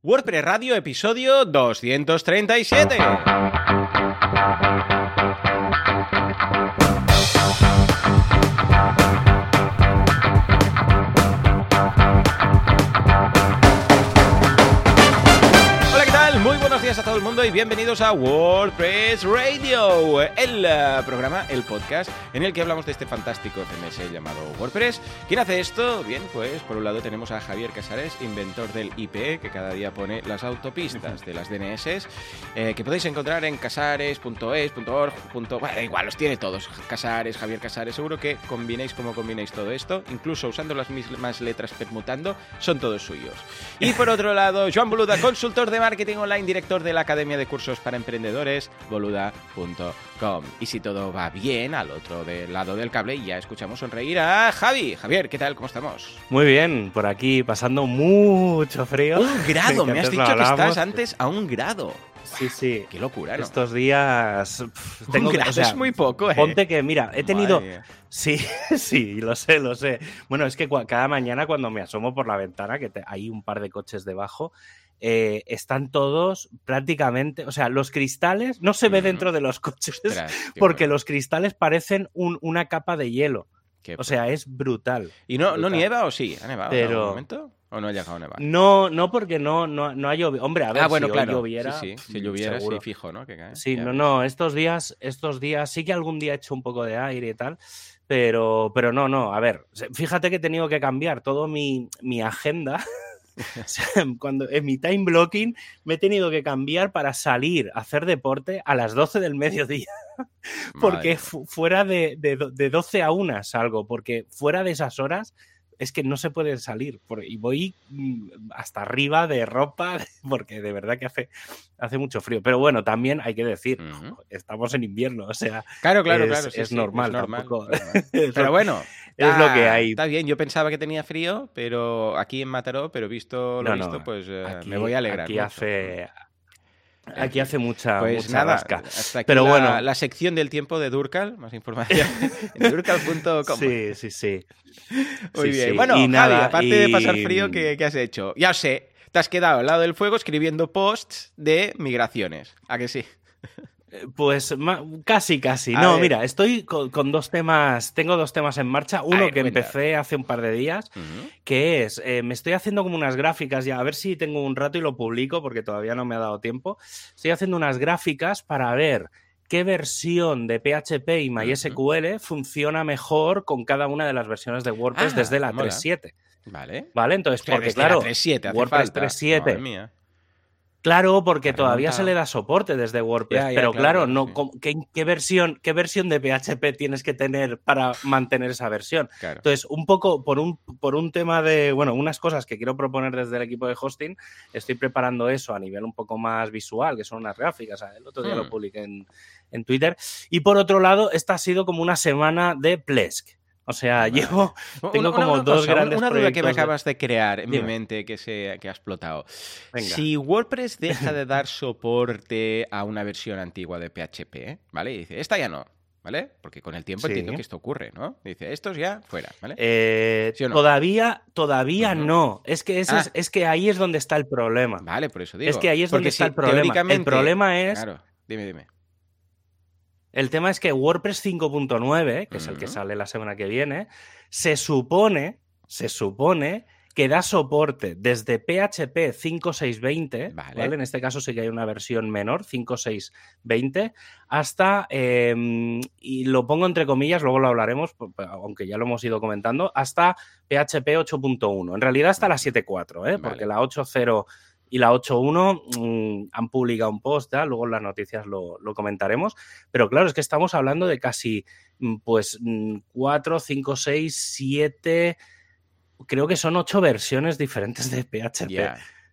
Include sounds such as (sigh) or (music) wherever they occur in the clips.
WordPress Radio, episodio 237. El mundo y bienvenidos a WordPress Radio, el eh, programa, el podcast en el que hablamos de este fantástico CMS llamado WordPress. ¿Quién hace esto? Bien, pues por un lado tenemos a Javier Casares, inventor del IP, que cada día pone las autopistas de las DNS, eh, que podéis encontrar en casares.es.org. Bueno, igual, los tiene todos. Casares, Javier Casares, seguro que combinéis como combinéis todo esto, incluso usando las mismas letras permutando, son todos suyos. Y por otro lado, Joan Boluda, consultor de marketing online, director de la Academia de Cursos para Emprendedores, boluda.com. Y si todo va bien, al otro del lado del cable, ya escuchamos sonreír a Javi. Javier, ¿qué tal? ¿Cómo estamos? Muy bien, por aquí pasando mucho frío. Un grado, me has dicho que estás antes a un grado. Sí, sí. Qué locura, ¿no? Estos días pf, un tengo que- grado o sea, es muy poco, ¿eh? Ponte que, mira, he tenido. Sí, (laughs) sí, lo sé, lo sé. Bueno, es que cada mañana cuando me asomo por la ventana, que te- hay un par de coches debajo, eh, están todos prácticamente. O sea, los cristales no se ve dentro de los coches (laughs) porque bueno, los cristales parecen un- una capa de hielo. qué O sea, es brutal. ¿Y no, no nieva o sí? ¿Ha nevado en Pero- algún momento? ¿O no ha llegado a nevar? No, no, porque no, no, no ha llovido. Hombre, a ver, ah, bueno, si claro. lloviera. sí, Si lloviera, seguro. sí, fijo, ¿no? Que cae. Sí, Ya no, ves. no, estos días, estos días, sí que algún día he hecho un poco de aire y tal, pero, pero no, no, a ver, fíjate que he tenido que cambiar todo mi, mi agenda. (laughs) (laughs) O sea, Cuando en mi time blocking me he tenido que cambiar para salir a hacer deporte a las 12 del mediodía, (laughs) porque fu- fuera de, de, de 12 a 1 salgo, porque fuera de esas horas es que no se puede salir por- y voy mm, hasta arriba de ropa (laughs) porque de verdad que hace, hace mucho frío. Pero bueno, también hay que decir, estamos en invierno, o sea, Claro, claro, es- claro. sí, es sí, normal, normal, tampoco- normal. (laughs) Pero bueno, es lo que hay. Está bien, yo pensaba que tenía frío, pero aquí en Mataró, pero visto lo No, no, visto, pues eh, aquí, me voy a alegrar. Aquí mucho. hace, aquí hace mucha, Pues mucha nada, rasca. hasta aquí Pero la, bueno. la sección del tiempo de Durcal, más información en (laughs) durcal.com. Sí, sí, sí. Muy sí, bien. sí. Bueno, Y Javi, nada, aparte de pasar frío, ¿qué, qué has hecho? Ya sé, te has quedado al lado del fuego escribiendo posts de migraciones. ¿A que sí? Pues ma- casi, casi. A no, ver. mira, estoy con, con dos temas, tengo dos temas en marcha. Uno ver, que cuenta. empecé hace un par de días, que es, eh, me estoy haciendo como unas gráficas ya, a ver si tengo un rato y lo publico porque todavía no me ha dado tiempo. Estoy haciendo unas gráficas para ver qué versión de PHP y MySQL funciona mejor con cada una de las versiones de WordPress Ah, desde la mola. 3.7. Vale. ¿Vale? Entonces, Hostia, porque claro, 3.7 hace WordPress falta. 3.7. Claro, porque todavía se le da soporte desde WordPress. Ya, ya, pero claro, no, sí. ¿cómo- ¿qué, qué versión, ¿qué versión de PHP tienes que tener para mantener esa versión? Claro. Entonces, un poco por un, por un tema de, bueno, unas cosas que quiero proponer desde el equipo de hosting, estoy preparando eso a nivel un poco más visual, que son unas gráficas. El otro día Hmm. lo publiqué en, en Twitter. Y por otro lado, esta ha sido como una semana de Plesk. O sea, Vale. llevo (laughs) tengo como una dos cosa, grandes Una duda que me de- acabas de crear en mi mente que, se, que ha explotado. Venga. Si WordPress deja de dar (laughs) soporte a una versión antigua de PHP, ¿vale? Y dice, esta ya no, ¿vale? Porque con el tiempo Sí. entiendo que esto ocurre, ¿no? Dice, estos ya fuera, ¿vale? Eh, ¿Sí o no? Todavía, todavía no. Es que, ese Ah. es, es que ahí es donde está el problema. Vale, por eso digo. Es que ahí es donde está el problema. El problema es, Claro, dime, dime. El tema es que WordPress 5.9, que es el que sale la semana que viene, se supone, se supone que da soporte desde PHP 5.620, Vale. ¿vale? En este caso sí que hay una versión menor, 5.620, hasta, eh, y lo pongo entre comillas, luego lo hablaremos, aunque ya lo hemos ido comentando, hasta PHP 8.1. En realidad hasta la 7.4, ¿eh? porque la 8.0 y la 8.1 mm, han publicado un post, ¿ya? luego en las noticias lo, lo comentaremos, pero claro, es que estamos hablando de casi mm, pues 4, 5, 6, 7, creo que son 8 versiones diferentes de PHP.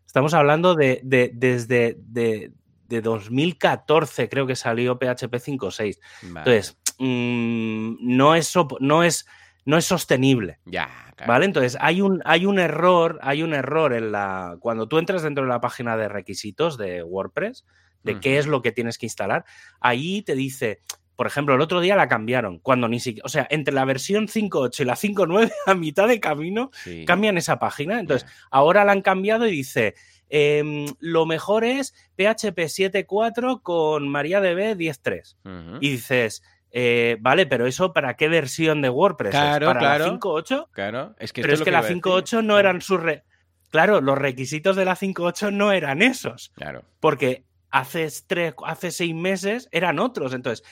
Estamos hablando de, de- desde de, de 2014, creo que salió PHP 5.6. Vale. Entonces, mm, no, es, no, es, no es sostenible. Ya, claro. ¿Vale? Entonces, hay un, hay un error, hay un error en la. Cuando tú entras dentro de la página de requisitos de WordPress, de qué es lo que tienes que instalar, ahí te dice. Por ejemplo, el otro día la cambiaron, cuando ni siquiera, o sea, entre la versión 5.8 y la 5.9, (laughs) a mitad de camino, Sí. cambian esa página. Entonces, ahora la han cambiado y dice, em, lo mejor es PHP 7.4 con MariaDB 10.3. Ujú. Y dices, eh, vale, pero eso para qué versión de WordPress? es? Claro, ¿Para claro. la 5.8? Claro, es que Pero es que lo la iba a decir. 5.8 no eran sus... re- Claro, los requisitos de la 5.8 no eran esos, Claro. porque hace, tres, hace seis meses eran otros. Entonces,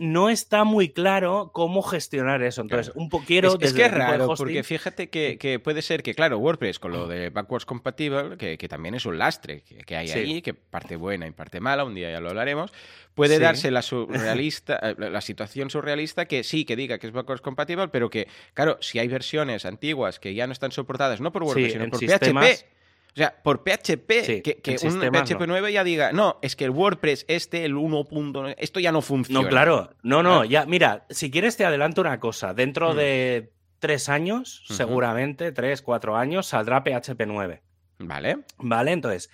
no está muy claro cómo gestionar eso. Entonces, Claro. un poco quiero... es, es desde que es raro, hosting- porque fíjate que, que puede ser que, claro, WordPress con lo de backwards compatible, que, que también es un lastre que, que hay Sí. ahí, que parte buena y parte mala, un día ya lo hablaremos, puede Sí. darse la, surrealista, (laughs) eh, la situación surrealista que sí, que diga que es backwards compatible, pero que, claro, si hay versiones antiguas que ya no están soportadas, no por WordPress, Sí, sino por sistemas- PHP. O sea, por PHP, Sí, que, que un PHP no. 9 ya diga, no, es que el WordPress este, el 1.9, esto ya no funciona. No, claro. No, no, Claro. ya, mira, si quieres te adelanto una cosa. Dentro Mm. de tres años, seguramente, tres, cuatro años, saldrá PHP 9. Vale. ¿Vale? Entonces,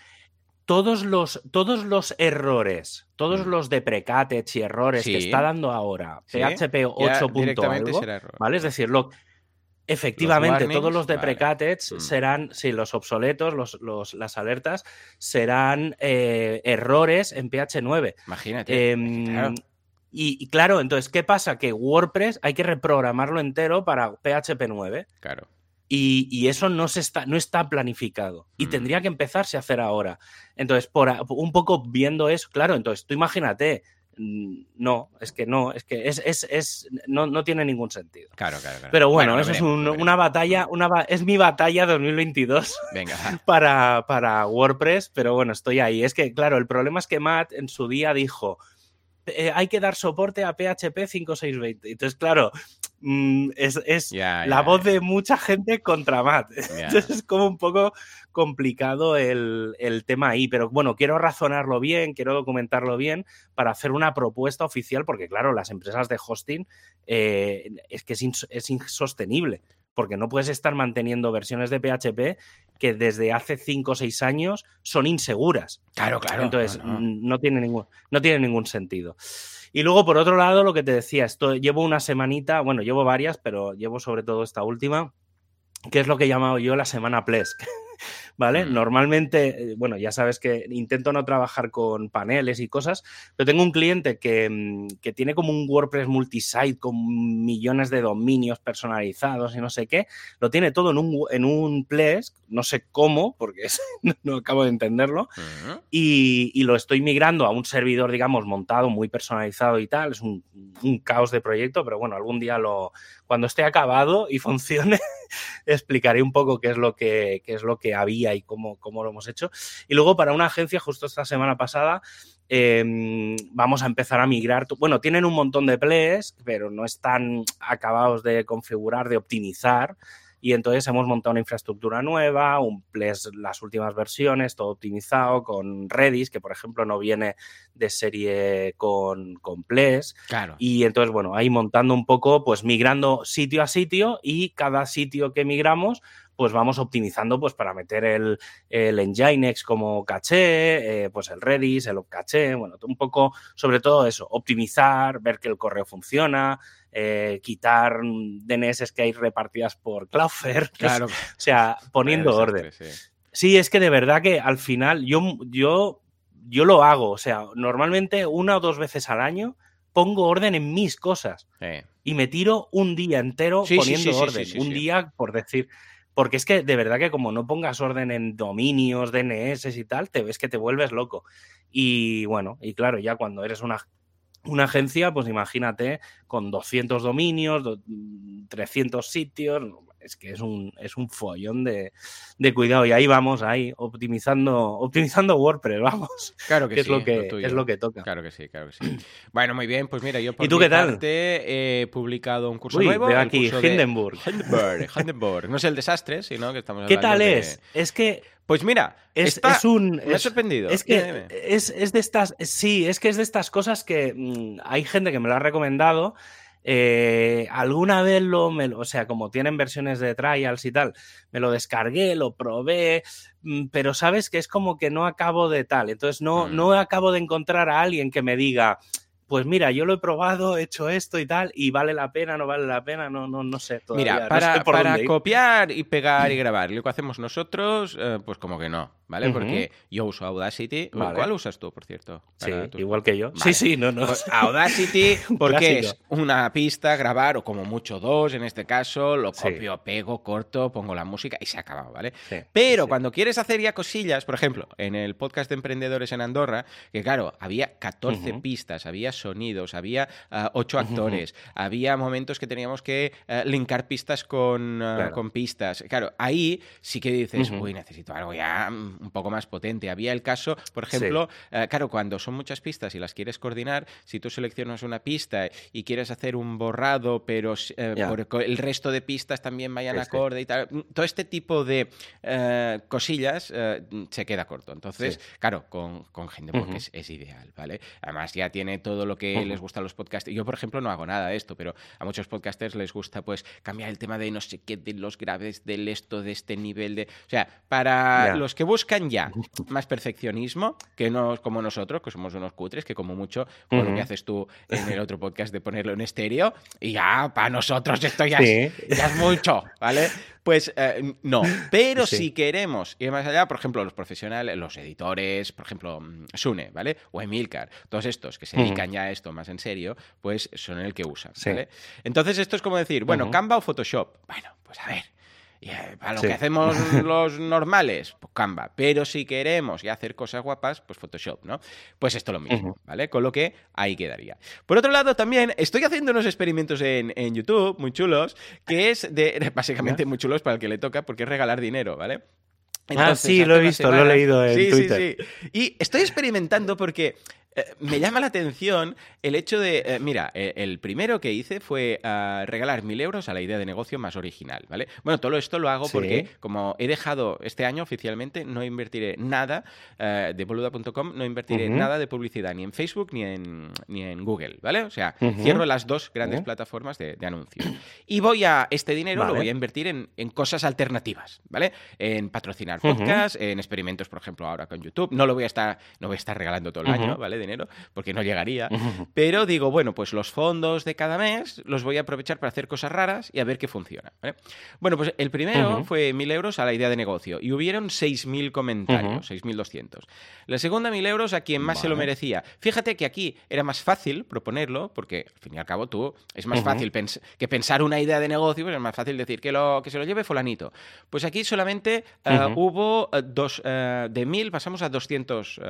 todos los, todos los errores, todos Mm. los deprecates y errores que está dando ahora Sí, PHP Ya 8. punto directamente algo, será error. ¿vale? Es decir, lo, efectivamente, todos los vale. deprecates Mm. serán, sí, los obsoletos, los, los- las alertas, serán eh, errores en PH 9. Imagínate. Em, claro. y, y claro, entonces, ¿qué pasa? Que WordPress hay que reprogramarlo entero para PHP 9 Claro. y, y eso no, se está, no está planificado y Mm. tendría que empezarse a hacer ahora. Entonces, por un poco viendo eso, claro, entonces tú imagínate, no, es que no, es que es, es, es- no, no tiene ningún sentido. Claro, claro, claro. Pero bueno, eso es un- una batalla, una es mi batalla 2022 Venga, (laughs) para, para WordPress, pero bueno, estoy ahí. Es que, claro, el problema es que Matt en su día dijo, "Eh, hay que dar soporte a PHP 5620. Entonces, claro, mm, es, es la voz de mucha gente contra Matt. (laughs) Entonces es como un poco complicado el, el tema ahí, pero bueno, quiero razonarlo bien, quiero documentarlo bien para hacer una propuesta oficial, porque claro, las empresas de hosting eh, es que es insostenible, porque no puedes estar manteniendo versiones de PHP que desde hace 5 o 6 años son inseguras. Claro, claro. Entonces, no, no. No, tiene ningún, no tiene ningún sentido. Y luego, por otro lado, lo que te decía, esto, llevo una semanita, bueno, llevo varias, pero llevo sobre todo esta última, que es lo que he llamado yo la semana Plesk. (laughs) ¿Vale? Mm. Normalmente, eh, bueno, ya sabes que intento no trabajar con paneles y cosas, pero tengo un cliente que, mm, que tiene como un WordPress multisite con millones de dominios personalizados y no sé qué. Lo tiene todo en un, en un Plesk, no sé cómo, porque (laughs) no acabo de entenderlo, y, y lo estoy migrando a un servidor, digamos, montado, muy personalizado y tal. Es un, un caos de proyecto, pero bueno, algún día lo, cuando esté acabado y (laughs) funcione, explicaré un poco qué es lo que, qué es lo que había y cómo, cómo lo hemos hecho. Y luego para una agencia, justo esta semana pasada, eh, vamos a empezar a migrar. Bueno, tienen un montón de plays, pero no están acabados de configurar, de optimizar. Y entonces hemos montado una infraestructura nueva, un Ples, las últimas versiones, todo optimizado con Redis, que por ejemplo no viene de serie con, con Ples. Claro. Y entonces, bueno, ahí montando un poco, pues migrando sitio a sitio y cada sitio que migramos, pues vamos optimizando pues para meter el, el Nginx como caché, eh, pues el Redis, el caché, bueno, un poco sobre todo eso, optimizar, ver que el correo funciona, eh, quitar DNS que hay repartidas por Cloudflare, Claro. o sea, poniendo orden. sí. Sí, es que de verdad que al final yo, yo, yo lo hago, o sea, normalmente una o dos veces al año pongo orden en mis cosas Sí. y me tiro un día entero Sí, poniendo sí, sí, orden, sí, sí, un sí. día por decir, porque es que de verdad que como no pongas orden en dominios, DNS y tal, te ves que te vuelves loco. Y bueno, y claro, ya cuando eres una una agencia, pues imagínate, con 200 dominios, do- 300 sitios, es que es un, es un follón de, de cuidado. Y ahí vamos, ahí, optimizando, optimizando WordPress, (laughs) vamos, Claro que que, sí. es, lo que, es lo que toca. Claro que sí, claro que sí. Bueno, muy bien, pues mira, yo por ¿Y tú mi qué tal? parte he publicado un curso Uy, nuevo. veo aquí, de Hindenburg. Hindenburg, Hindenburg. No es el desastre, sino que estamos ¿Qué hablando tal de- es? Es que Pues mira, es, está- es un... me ha sorprendido. Es que es, es de estas, sí, es que es de estas cosas que mm, hay gente que me lo ha recomendado. eh, alguna vez lo, me o sea, como tienen versiones de trials y tal, me lo descargué, lo probé, mm, pero sabes que es como que no acabo de tal. Entonces no, Mm. no acabo de encontrar a alguien que me diga, pues mira, yo lo he probado, he hecho esto y tal, y vale la pena, no vale la pena, no, no, no sé. Todavía, Mira, no para, sé copiar y pegar y grabar lo que hacemos nosotros, eh, pues como que no, ¿vale? Porque yo uso Audacity. ¿Cuál usas tú, por cierto? Sí, igual que yo. Sí, sí, no, no. Pues Audacity, (laughs) porque es una pista, grabar, o como mucho dos en este caso, lo copio, pego, corto, pongo la música y se ha acabado, ¿vale? Pero cuando quieres hacer ya cosillas, por ejemplo, en el podcast de emprendedores en Andorra, que claro, había 14 pistas, había sonidos, había ah, ocho actores, había momentos que teníamos que uh, linkar pistas con, ah, con pistas. Claro, ahí sí que dices, uy, necesito algo ya mm, un poco más potente. Había el caso, por ejemplo, eh, claro, cuando son muchas pistas y las quieres coordinar, si tú seleccionas una pista y quieres hacer un borrado, pero eh, por el resto de pistas también vayan acorde y tal, mm, todo este tipo de eh, cosillas se queda corto. Entonces, claro, con, con Hindenburg es, ideal, ¿vale? Además, ya tiene todo lo que les gusta a los podcasters. Yo, por ejemplo, no hago nada de esto, pero a muchos podcasters les gusta, pues, cambiar el tema de no sé qué, de los graves, del esto, de este nivel de. O sea, para los que buscan ya más perfeccionismo, que no como nosotros, que somos unos cutres, que como mucho, como lo que haces tú en el otro podcast de ponerlo en estéreo, y ya, para nosotros esto ya, es, mucho, ¿vale? Pues eh, no, pero si queremos ir más allá, por ejemplo, los profesionales, los editores, por ejemplo, mm, Sune, ¿vale? O Emilcar, todos estos que se dedican ya a esto más en serio, pues son el que usan, ¿vale? Entonces esto es como decir, bueno, Canva o Photoshop. Bueno, pues a ver, eh, para lo que hacemos (laughs) los normales, pues Canva. Pero si queremos y hacer cosas guapas, pues Photoshop, ¿no? Pues esto lo mismo, ¿vale? Con lo que ahí quedaría. Por otro lado, también estoy haciendo unos experimentos en, YouTube muy chulos, que es de, básicamente muy chulos para el que le toca, porque es regalar dinero, ¿vale? ah, sí, lo he visto, lo he leído en Twitter. Sí, sí. Y estoy experimentando porque eh, me llama la atención el hecho de, eh, mira, eh, el primero que hice fue ah, regalar mil euros a la idea de negocio más original, ¿vale? Bueno, todo esto lo hago porque como he dejado este año oficialmente, no invertiré nada de boluda.com, no invertiré nada de publicidad ni en Facebook ni en, ni en Google, ¿vale? O sea, cierro las dos grandes plataformas de, de anuncios. Y voy a, este dinero lo voy a invertir en, en, cosas alternativas, ¿vale? En patrocinar podcasts, en experimentos, por ejemplo, ahora con YouTube. No lo voy a estar, no voy a estar regalando todo el año, ¿vale? Dinero, porque no llegaría. (laughs) Pero digo, bueno, pues los fondos de cada mes los voy a aprovechar para hacer cosas raras y a ver qué funciona. Bueno, pues el primero fue mil euros a la idea de negocio y hubieron 6.000 comentarios, 6.200. La segunda, mil euros a quien más se lo merecía. Fíjate que aquí era más fácil proponerlo, porque al fin y al cabo tú es más fácil que pensar una idea de negocio, pues es más fácil decir que, lo, que se lo lleve fulanito. Pues aquí solamente eh, hubo eh, dos, eh, de mil pasamos a 200,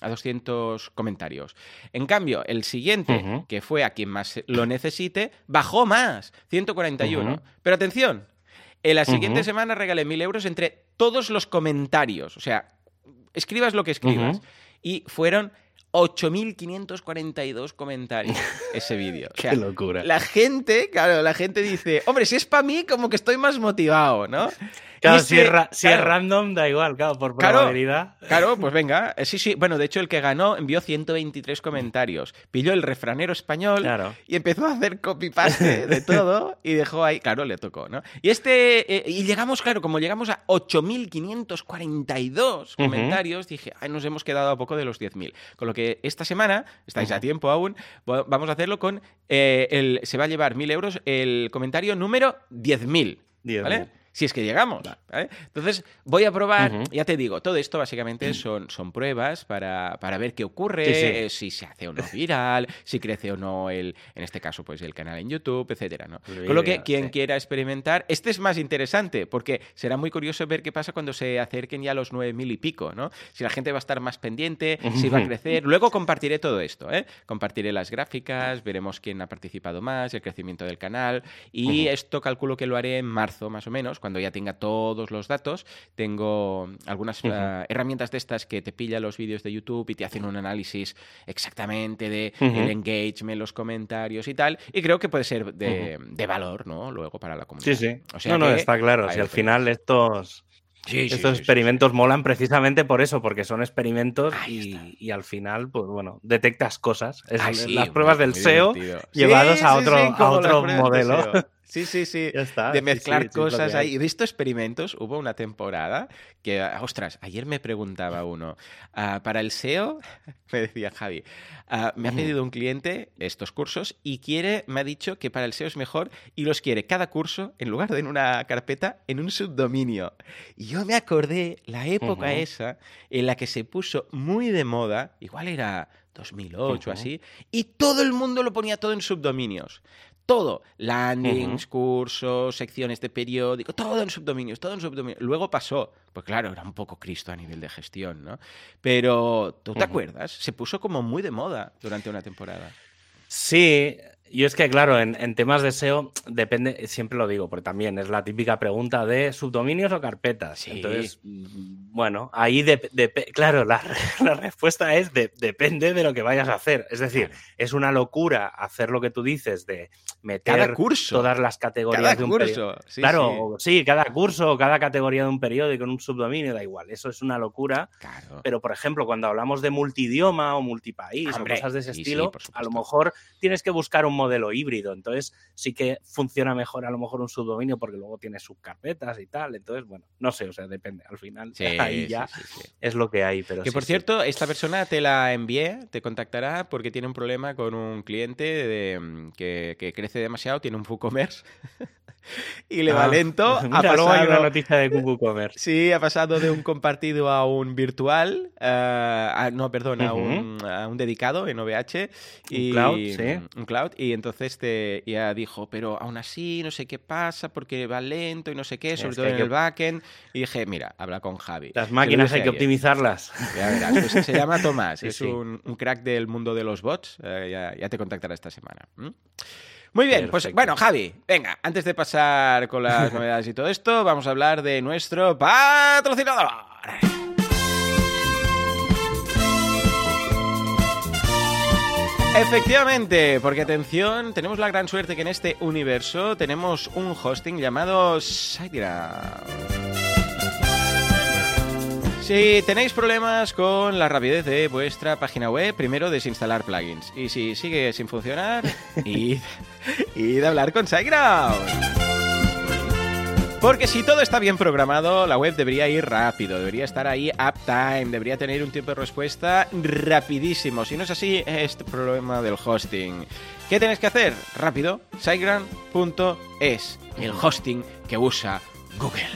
a 200 comentarios comentarios. En cambio, el siguiente, que fue a quien más lo necesite, bajó más, 141. Pero atención, en la siguiente semana regalé 1000 euros entre todos los comentarios. O sea, escribas lo que escribas. Y fueron 8.542 comentarios (laughs) ese vídeo. Qué locura. La gente, claro, la gente dice, hombre, si es para mí, como que estoy más motivado, ¿no? Claro, si, es, random, da igual, claro, por probabilidad. Claro, pues venga. Eh, sí, sí. Bueno, de hecho, el que ganó envió 123 comentarios. Pilló el refranero español y empezó a hacer copy-paste de todo y dejó ahí. Claro, le tocó, ¿no? Y este. Eh, y llegamos, claro, como llegamos a 8.542 comentarios, dije, ay, nos hemos quedado a poco de los 10.000. Con lo que esta semana, estáis a tiempo aún, vamos a hacerlo con. Eh, el, se va a llevar 1.000 euros el comentario número 10.000. ¿Vale? Si es que llegamos. Entonces, voy a probar, ya te digo, todo esto básicamente son, son pruebas para, ver qué ocurre, eh, si se hace o no viral, si crece o no el, en este caso, pues el canal en YouTube, etcétera, ¿no? Con lo que quien quiera experimentar, este es más interesante, porque será muy curioso ver qué pasa cuando se acerquen ya los nueve mil y pico, ¿no? Si la gente va a estar más pendiente, si va a crecer. Luego compartiré todo esto, ¿eh? Compartiré las gráficas, veremos quién ha participado más, el crecimiento del canal, y esto calculo que lo haré en marzo, más o menos, cuando ya tenga todos los datos. Tengo algunas eh, herramientas de estas que te pilla los vídeos de YouTube y te hacen un análisis exactamente de el engagement, los comentarios y tal. Y creo que puede ser de, valor, ¿no? Luego para la comunidad. Sí, sí. no, no, está claro. Si al final estos... Estos experimentos molan precisamente por eso, porque son experimentos y, al final, pues bueno, detectas cosas. las pruebas del SEO llevados a otro, a otro modelo. Sí, sí, sí. Ya está, de mezclar sí, sí, cosas ahí. He visto experimentos. Hubo una temporada que, ostras, ayer me preguntaba uno. ah, para el SEO, (laughs) me decía Javi, ah, me ha pedido un cliente estos cursos y quiere, me ha dicho que para el SEO es mejor y los quiere cada curso, en lugar de en una carpeta, en un subdominio. Y yo me acordé la época esa en la que se puso muy de moda, igual era 2008 Ujú. así, y todo el mundo lo ponía todo en subdominios. Todo, landings, cursos, secciones de periódico, todo en subdominios, todo en subdominios. Luego pasó, pues claro, era un poco Cristo a nivel de gestión, ¿no? Pero, ¿tú te acuerdas? Se puso como muy de moda durante una temporada. Sí, yo es que, claro, en, en temas de SEO depende, siempre lo digo, porque también es la típica pregunta de subdominios o carpetas. Sí. Entonces, bueno, ahí, dep- claro, la, (laughs) la respuesta es de- depende de lo que vayas a hacer. Es decir, es una locura hacer lo que tú dices de meter Cada curso. todas las categorías Cada de un periódico. curso. Sí, claro, sí. cada curso o cada categoría de un periódico en un subdominio, da igual. Eso es una locura. Claro. Pero, por ejemplo, cuando hablamos de multidioma o multipaís Hombre, o cosas de ese estilo, a lo mejor tienes que buscar un modelo híbrido. Entonces, sí que funciona mejor a lo mejor un subdominio porque luego tienes subcarpetas y tal. Entonces, bueno, no sé, o sea, depende. Al final, Sí, (laughs) ahí sí, ya sí, es lo que hay. Pero Que por cierto, esta persona te la envié, te contactará porque tiene un problema con un cliente de, que, que crece demasiado, tiene un WooCommerce (laughs) y le va Ah, lento. (laughs) Ha hay una pasado, noticia de WooCommerce. sí, ha pasado de un compartido a un virtual, a- no, perdón, a, un, a un dedicado en OVH. Y, cloud, sí. Un cloud. Y entonces te, ya dijo, pero aún así no sé qué pasa porque va lento y no sé qué, sobre Es todo en que- el backend. Y dije, mira, habla con Javi. Las máquinas hay que ayer. optimizarlas. Ya verás, pues se llama Tomás, (laughs) Sí, es sí. Un, un crack del mundo de los bots, eh, ya, ya te contactará esta semana. Muy bien, pues bueno, Javi, venga, antes de pasar con las (laughs) novedades y todo esto, vamos a hablar de nuestro patrocinador. Efectivamente, porque atención, tenemos la gran suerte que en este universo tenemos un hosting llamado SiteGround. Si tenéis problemas con la rapidez de vuestra página web, primero desinstalar plugins. Y si sigue sin funcionar, id, id a hablar con SiteGround. Porque si todo está bien programado, la web debería ir rápido, debería estar ahí uptime, debería tener un tiempo de respuesta rapidísimo. Si no es así, es problema del hosting. ¿Qué tenéis que hacer? Rápido, siteground.es, el hosting que usa Google.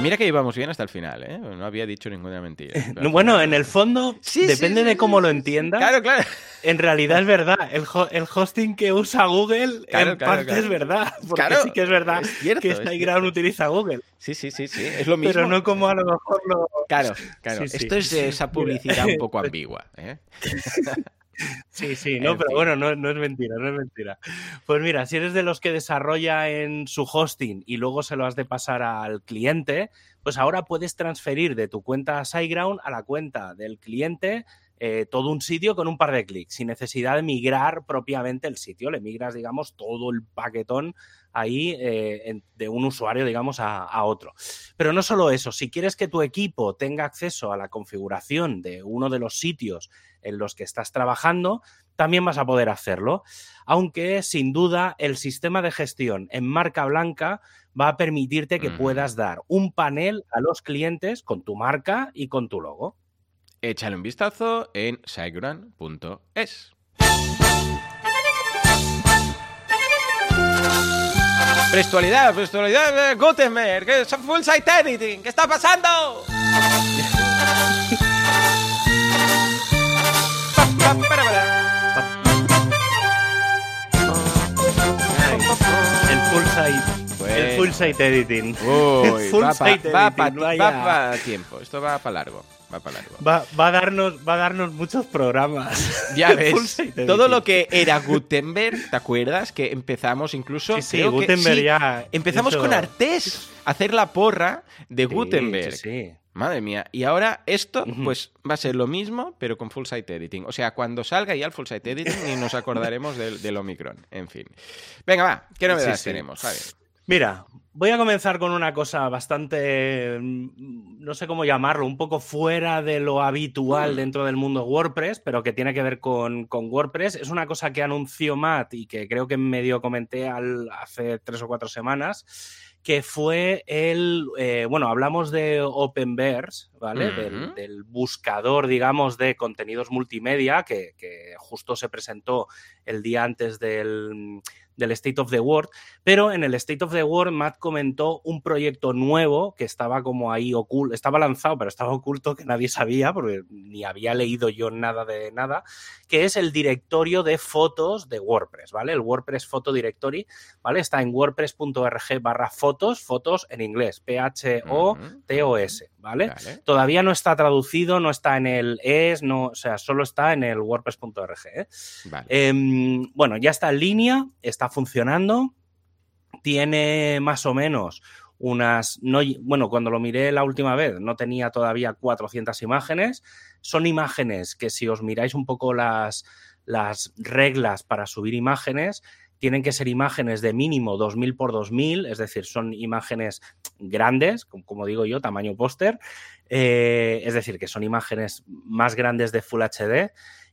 Mira que íbamos bien hasta el final, ¿eh? No había dicho ninguna mentira. Al Bueno, en el fondo, Sí, depende sí, de cómo lo entiendas. Claro, claro. En realidad es verdad. El, ho- el hosting que usa Google Claro, en claro, parte claro. es verdad. (laughs) Porque Claro, sí que es verdad es cierto, que SiteGround utiliza Google. Sí, sí, sí, sí. Es lo mismo. Pero no como a lo mejor lo. Claro, (laughs) claro. Sí. Esto es esa (laughs) Mira. publicidad un poco ambigua. ¿eh? Sí, sí, no, En pero fin. bueno, no, no es mentira, no es mentira. Pues mira, si eres de los que desarrolla en su hosting y luego se lo has de pasar al cliente, pues ahora puedes transferir de tu cuenta SiteGround a la cuenta del cliente eh, todo un sitio con un par de clics, sin necesidad de migrar propiamente el sitio. Le migras, digamos, todo el paquetón ahí eh, en- de un usuario, digamos, a, a otro. Pero no solo eso, si quieres que tu equipo tenga acceso a la configuración de uno de los sitios en los que estás trabajando, también vas a poder hacerlo. Aunque, sin duda, el sistema de gestión en marca blanca va a permitirte que puedas dar un panel a los clientes con tu marca y con tu logo. Échale un vistazo en siteground.es. Prestualidad, prestualidad, eh, Gutenberg, que es full site editing, ¿qué está pasando? El full site, Bueno. el full site editing. Uy, Full va para pa, pa tiempo, esto va para largo, va para largo. Va, va a darnos, va a darnos muchos programas. Ya ves, todo lo que era Gutenberg, ¿te acuerdas? Que empezamos incluso. Sí, sí, creo que- Gutenberg sí, ya. Empezamos con Artés a hacer la porra de Gutenberg. sí. Madre mía. Y ahora esto, pues va a ser lo mismo, pero con full site editing. O sea, cuando salga ya el full site editing y nos acordaremos del, del Omicron. En fin. Venga, va. ¿Qué novedades Sí, sí. tenemos? Mira, voy a comenzar con una cosa bastante, mm, no sé cómo llamarlo, un poco fuera de lo habitual mm. dentro del mundo WordPress, pero que tiene que ver con, WordPress. Es una cosa que anunció Matt y que creo que medio comenté hace tres o cuatro semanas que fue el, eh, bueno, hablamos de Openverse, ¿vale? del, buscador, digamos, de contenidos multimedia que, que, justo se presentó el día antes del, del State of the World, pero en el State of the World Matt comentó un proyecto nuevo que estaba como ahí oculto, estaba lanzado, pero estaba oculto que nadie sabía, porque ni había leído yo nada de nada, que es el directorio de fotos de WordPress, ¿vale? El WordPress Photo Directory, ¿vale? Está en wordpress.org barra fotos, fotos en inglés, P-H-O-T-O-S, ¿vale? Todavía no está traducido, no está en el ES, no, o sea, solo está en el wordpress.org. ¿eh? Em, bueno, ya está en línea, está funcionando, tiene más o menos unas, no, bueno, cuando lo miré la última vez no tenía todavía 400 imágenes, son imágenes que si os miráis un poco las, las reglas para subir imágenes, tienen que ser imágenes de mínimo 2000 por 2000, es decir, son imágenes grandes, como digo yo, tamaño póster, eh, es decir, que son imágenes más grandes de Full HD.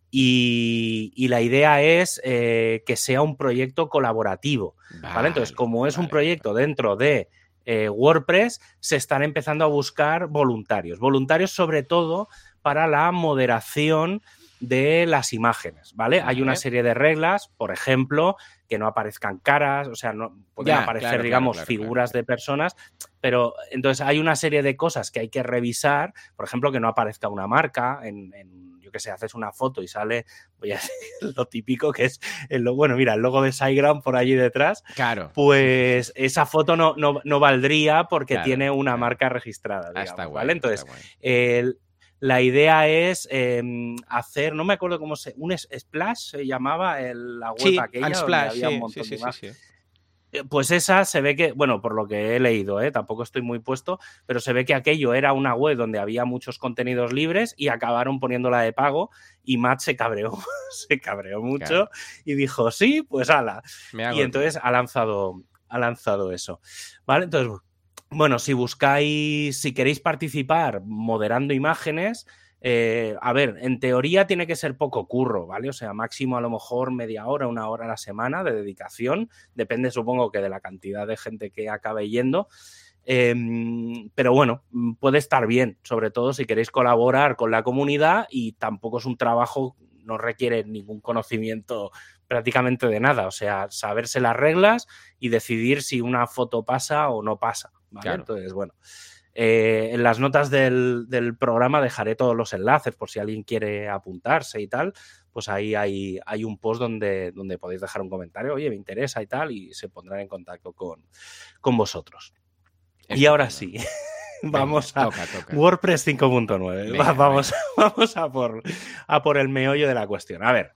Y, la idea es eh, que sea un proyecto colaborativo. Entonces, como es un proyecto dentro de eh, WordPress, se están empezando a buscar voluntarios. Voluntarios sobre todo para la moderación de las imágenes, ¿vale? Hay una serie de reglas, por ejemplo, que no aparezcan caras, o sea, no pueden aparecer, digamos, figuras de personas, pero entonces hay una serie de cosas que hay que revisar, por ejemplo, que no aparezca una marca en, yo que sé, haces una foto y sale, voy a decir (laughs) lo típico que es, el, bueno, mira, el logo de SiteGround por allí detrás. Claro. Pues esa foto no, no, valdría porque tiene una marca registrada, ah, digamos, ¿vale? Entonces, el, la idea es em, hacer, no me acuerdo cómo se, un splash se llamaba el, la web sí, aquella, splash, había un montón de eh, Pues esa se ve que, bueno, por lo que he leído, ¿eh? tampoco estoy muy puesto, pero se ve que aquello era una web donde había muchos contenidos libres y acabaron poniéndola de pago y Matt se cabreó, (laughs) se cabreó mucho y dijo, sí, pues ala. Y entonces ha lanzado, ha lanzado eso. ¿Vale? Entonces, bueno, si buscáis, si queréis participar moderando imágenes, eh, a ver, en teoría tiene que ser poco curro, ¿vale? O sea, máximo a lo mejor media hora, una hora a la semana de dedicación. Depende, supongo que de la cantidad de gente que acabe yendo. Em, pero bueno, puede estar bien, sobre todo si queréis colaborar con la comunidad y tampoco es un trabajo, no requiere ningún conocimiento prácticamente de nada. O sea, saberse las reglas y decidir si una foto pasa o no pasa. Entonces, bueno. Eh, en las notas del, programa dejaré todos los enlaces por si alguien quiere apuntarse y tal. Pues ahí hay, hay un post donde, donde podéis dejar un comentario, oye, me interesa y tal, y se pondrán en contacto con, con vosotros. y ahora sí, (laughs) vamos a WordPress 5.9. (laughs) Vamos, vamos a, por, a por el meollo de la cuestión. A ver,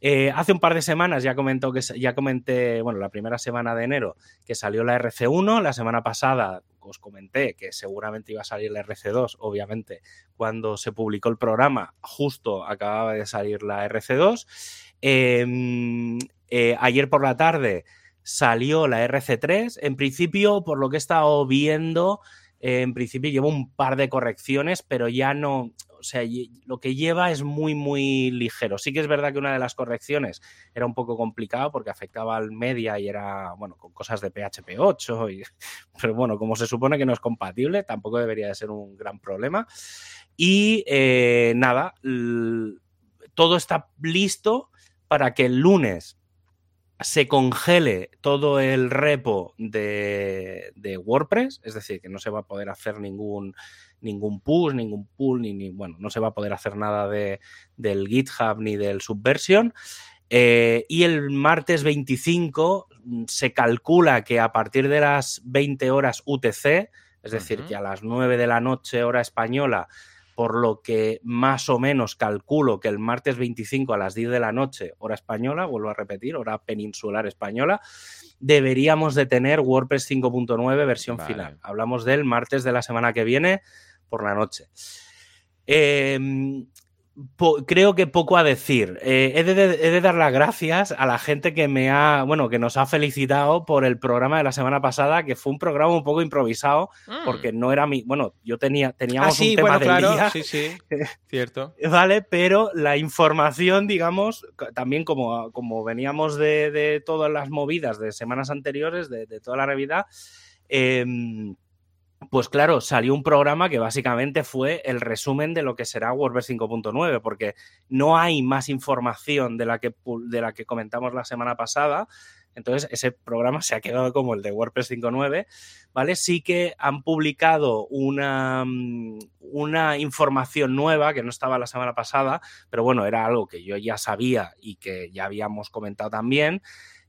eh, hace un par de semanas ya comentó que ya comenté, bueno, la primera semana de enero que salió la RC1, la semana pasada os comenté que seguramente iba a salir la RC2, obviamente, cuando se publicó el programa, justo acababa de salir la RC2. Em, eh, ayer por la tarde salió la RC3. En principio, por lo que he estado viendo, en principio llevo un par de correcciones, pero ya no, o sea, lo que lleva es muy, muy ligero. Sí que es verdad que una de las correcciones era un poco complicado porque afectaba al media y era, bueno, con cosas de PHP 8, y, (laughs) pero bueno, como se supone que no es compatible, tampoco debería de ser un gran problema. Y eh, nada, todo está listo para que el lunes se congele todo el repo de, WordPress, es decir, que no se va a poder hacer ningún, ningún push, ningún pull, ni, bueno, no se va a poder hacer nada de, del GitHub ni del Subversion. Eh, y el martes 25 mm, se calcula que a partir de las 20 horas UTC, es decir, que a las 9 de la noche hora española, por lo que más o menos calculo que el martes 25 a las 10 de la noche, hora española, vuelvo a repetir, hora peninsular española, deberíamos de tener WordPress 5.9 versión final. Hablamos del martes de la semana que viene por la noche. Em, creo que poco a decir. Eh, he, de, dar las gracias a la gente que me ha, bueno, que nos ha felicitado por el programa de la semana pasada, que fue un programa un poco improvisado, mm. porque no era mi, bueno, yo tenía, teníamos ah, un tema bueno, día, sí, sí, (laughs) cierto. Vale, pero la información, digamos, también como, como veníamos de, todas las movidas de semanas anteriores, de, toda la Navidad, eh, pues claro, salió un programa que básicamente fue el resumen de lo que será WordPress 5.9, porque no hay más información de la, que, de la que comentamos la semana pasada. Entonces, ese programa se ha quedado como el de WordPress 5.9, ¿vale? Sí que han publicado una, mm, una información nueva que no estaba la semana pasada, pero bueno, era algo que yo ya sabía y que ya habíamos comentado también,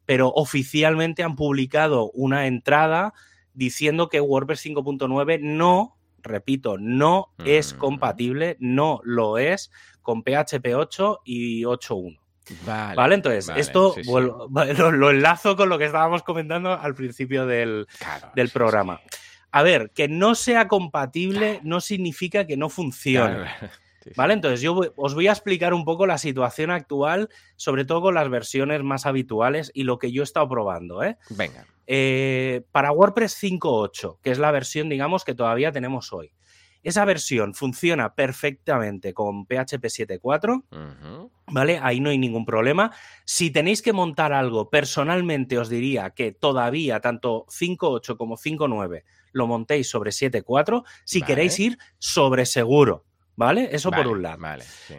pero oficialmente han publicado una entrada diciendo que WordPress 5.9 no, repito, no es compatible, no lo es con PHP 8 y 8.1. Vale, entonces esto (laughs) Lo, enlazo con lo que estábamos comentando al principio del, programa. A ver, que no sea compatible no significa que no funcione. (laughs) ¿Vale? Entonces yo os voy a explicar un poco la situación actual, sobre todo con las versiones más habituales y lo que yo he estado probando. ¿eh? Venga. Eh, para WordPress 5.8, que es la versión, digamos, que todavía tenemos hoy. Esa versión funciona perfectamente con PHP 7.4, ¿vale? Ahí no hay ningún problema. Si tenéis que montar algo, personalmente os diría que todavía tanto 5.8 como 5.9 lo montéis sobre 7.4 si queréis ir sobre seguro. ¿Vale? Eso por un lado.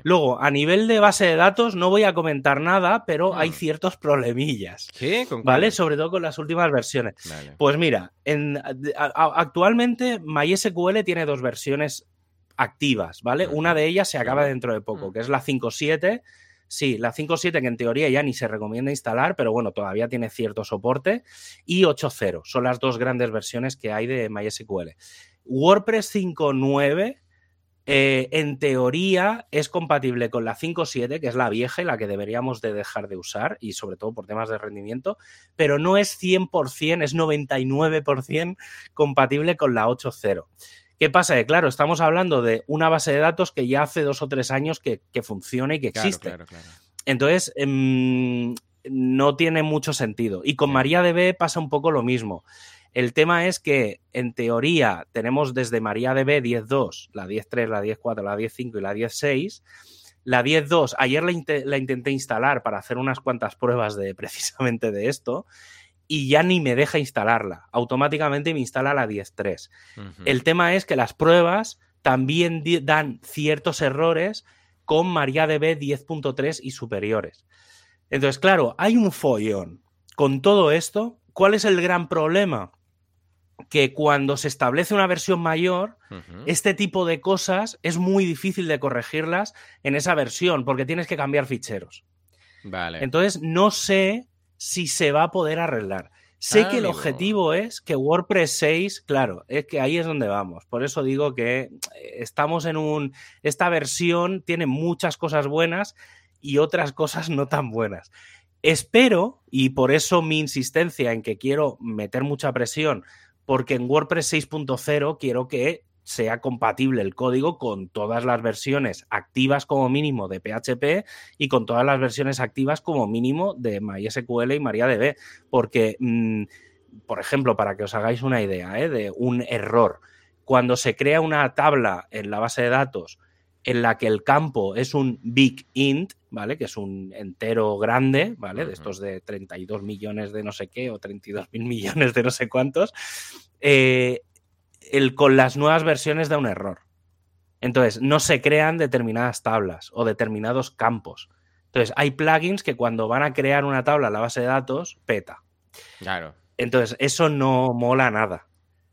Luego, a nivel de base de datos, no voy a comentar nada, pero hay mm. ciertos problemillas. ¿Sí? ¿Vale? Sobre todo con las últimas versiones. Pues mira, en, actualmente MySQL tiene dos versiones activas, ¿vale? Una de ellas se acaba dentro de poco, mm. que es la 5.7. Sí, la 5.7 que en teoría ya ni se recomienda instalar, pero bueno, todavía tiene cierto soporte. Y 8.0 son las dos grandes versiones que hay de MySQL. WordPress 5.9 eh, en teoría es compatible con la 5.7, que es la vieja y la que deberíamos de dejar de usar, y sobre todo por temas de rendimiento, pero no es 100%, es 99% compatible con la 8.0. ¿Qué pasa? Que claro, estamos hablando de una base de datos que ya hace dos o tres años que, funciona y que existe. Entonces, em, no tiene mucho sentido. Y con MariaDB pasa un poco lo mismo. El tema es que, en teoría, tenemos desde MariaDB 10.2, la 10.3, la 10.4, la 10.5 y la 10.6. La 10.2, ayer la, intenté instalar para hacer unas cuantas pruebas de (laughs) precisamente de esto y ya ni me deja instalarla. Automáticamente me instala la 10.3. El tema es que las pruebas también dan ciertos errores con MariaDB 10.3 y superiores. Entonces, claro, hay un follón. Con todo esto, ¿cuál es el gran problema? Que cuando se establece una versión mayor, este tipo de cosas es muy difícil de corregirlas en esa versión, porque tienes que cambiar ficheros. Vale. Entonces, no sé si se va a poder arreglar. Sé que el objetivo es que WordPress 6, claro, es que ahí es donde vamos. Por eso digo que eh, estamos en un. Esta versión tiene muchas cosas buenas y otras cosas no tan buenas. Espero, y por eso mi insistencia en que quiero meter mucha presión porque en WordPress 6.0 quiero que sea compatible el código con todas las versiones activas como mínimo de PHP y con todas las versiones activas como mínimo de MySQL y MariaDB. Porque, mm, por ejemplo, para que os hagáis una idea ¿eh? de un error, cuando se crea una tabla en la base de datos en la que el campo es un big int, ¿vale? Que es un entero grande, ¿vale? De estos de 32 millones de no sé qué o 32 mil (laughs) millones de no sé cuántos, eh, el, con las nuevas versiones da un error. Entonces, no se crean determinadas tablas o determinados campos. Entonces, hay plugins que cuando van a crear una tabla en la base de datos, peta. Claro. Entonces, eso no mola nada.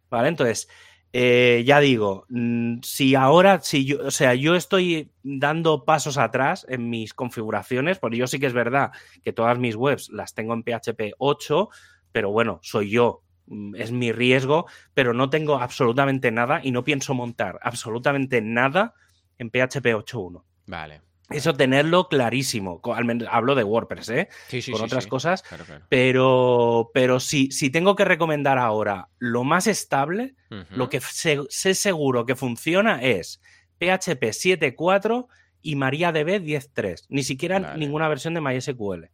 ¿Vale? Entonces, eh, ya digo, mm, si ahora, si yo, o sea, yo estoy dando pasos atrás en mis configuraciones, porque yo sí que es verdad que todas mis webs las tengo en PHP 8, pero bueno, soy yo, mm, es mi riesgo, pero no tengo absolutamente nada y no pienso montar absolutamente nada en PHP 8.1. Vale. Eso tenerlo clarísimo. Hablo de WordPress, ¿eh? Con otras cosas. Pero, pero si, si tengo que recomendar ahora lo más estable, lo que sé, seguro que funciona es PHP 7.4 y MariaDB 10.3. Ni siquiera ninguna versión de MySQL.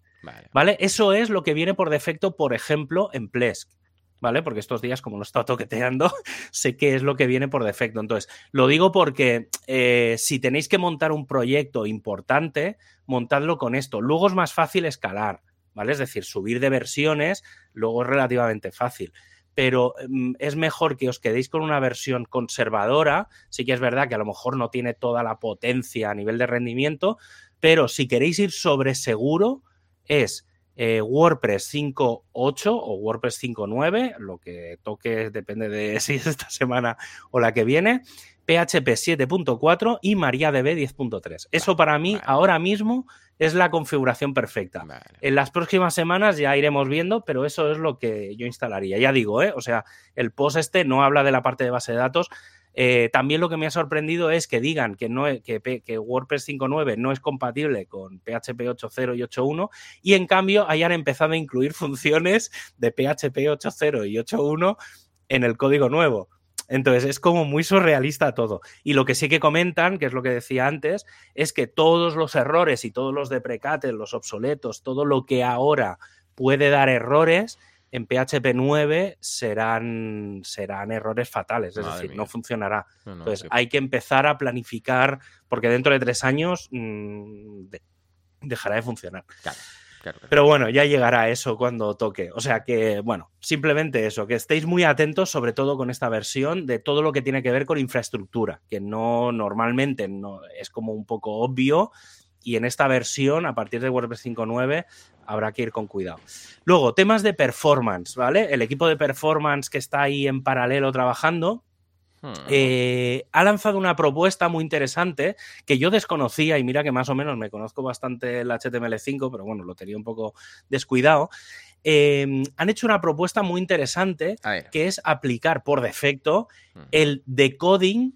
Vale. Eso es lo que viene por defecto, por ejemplo, en Plesk. ¿Vale? Porque estos días, como lo he estado toqueteando, (laughs) sé qué es lo que viene por defecto. Entonces, lo digo porque eh, si tenéis que montar un proyecto importante, montadlo con esto. Luego es más fácil escalar, ¿vale? Es decir, subir de versiones, luego es relativamente fácil. Pero mm, es mejor que os quedéis con una versión conservadora. Sí que es verdad que a lo mejor no tiene toda la potencia a nivel de rendimiento, pero si queréis ir sobre seguro, es eh, WordPress 5.8 o WordPress 5.9, lo que toque depende de (laughs) si es esta semana o la que viene, PHP 7.4 y MariaDB 10.3. Eso para mí ahora mismo es la configuración perfecta. En las próximas semanas ya iremos viendo, pero eso es lo que yo instalaría. Ya digo, ¿eh? o sea, el post este no habla de la parte de base de datos, eh, también lo que me ha sorprendido es que digan que, no, que, que WordPress 5.9 no es compatible con PHP 8.0 y 8.1 y en cambio hayan empezado a incluir funciones de PHP 8.0 y 8.1 en el código nuevo. Entonces es como muy surrealista todo. Y lo que sí que comentan, que es lo que decía antes, es que todos los errores y todos los deprecates, los obsoletos, todo lo que ahora puede dar errores, en PHP 9 serán, serán errores fatales, es decir, no funcionará. Entonces, hay que empezar a planificar, porque dentro de tres años mm, dejará de funcionar. Pero bueno, ya llegará eso cuando toque. O sea que, bueno, simplemente eso, que estéis muy atentos, sobre todo con esta versión, de todo lo que tiene que ver con infraestructura, que no normalmente no, es como un poco obvio. Y en esta versión, a partir de WordPress 5.9, habrá que ir con cuidado. Luego, temas de performance, ¿vale? El equipo de performance que está ahí en paralelo trabajando. Hmm. Eh, ha lanzado una propuesta muy interesante que yo desconocía y mira que más o menos me conozco bastante el HTML5, pero bueno, lo tenía un poco descuidado. Eh, han hecho una propuesta muy interesante que es aplicar por defecto hmm. el decoding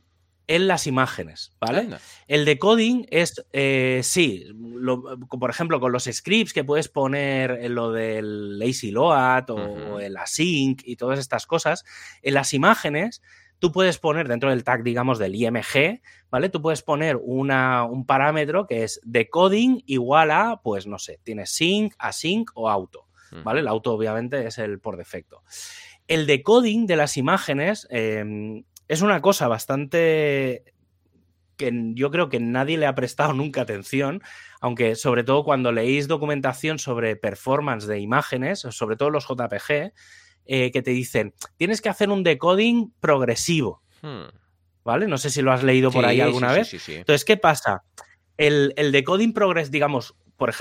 en las imágenes, ¿vale? El decoding es, eh, sí, por ejemplo, con los scripts que puedes poner lo del lazy load o el async y todas estas cosas, en las imágenes tú puedes poner dentro del tag, digamos, del IMG, ¿vale? Tú puedes poner una, un parámetro que es decoding igual a, pues no sé, tienes sync, async o auto, ¿vale? El auto obviamente es el por defecto. El decoding de las imágenes em, es una cosa bastante que yo creo que nadie le ha prestado nunca atención, aunque sobre todo cuando leéis documentación sobre performance de imágenes, sobre todo los JPG, eh, que te dicen, tienes que hacer un decoding progresivo. Hmm. ¿Vale? No sé si lo has leído por ahí alguna vez. Entonces, ¿qué pasa? El, el decoding progress, digamos,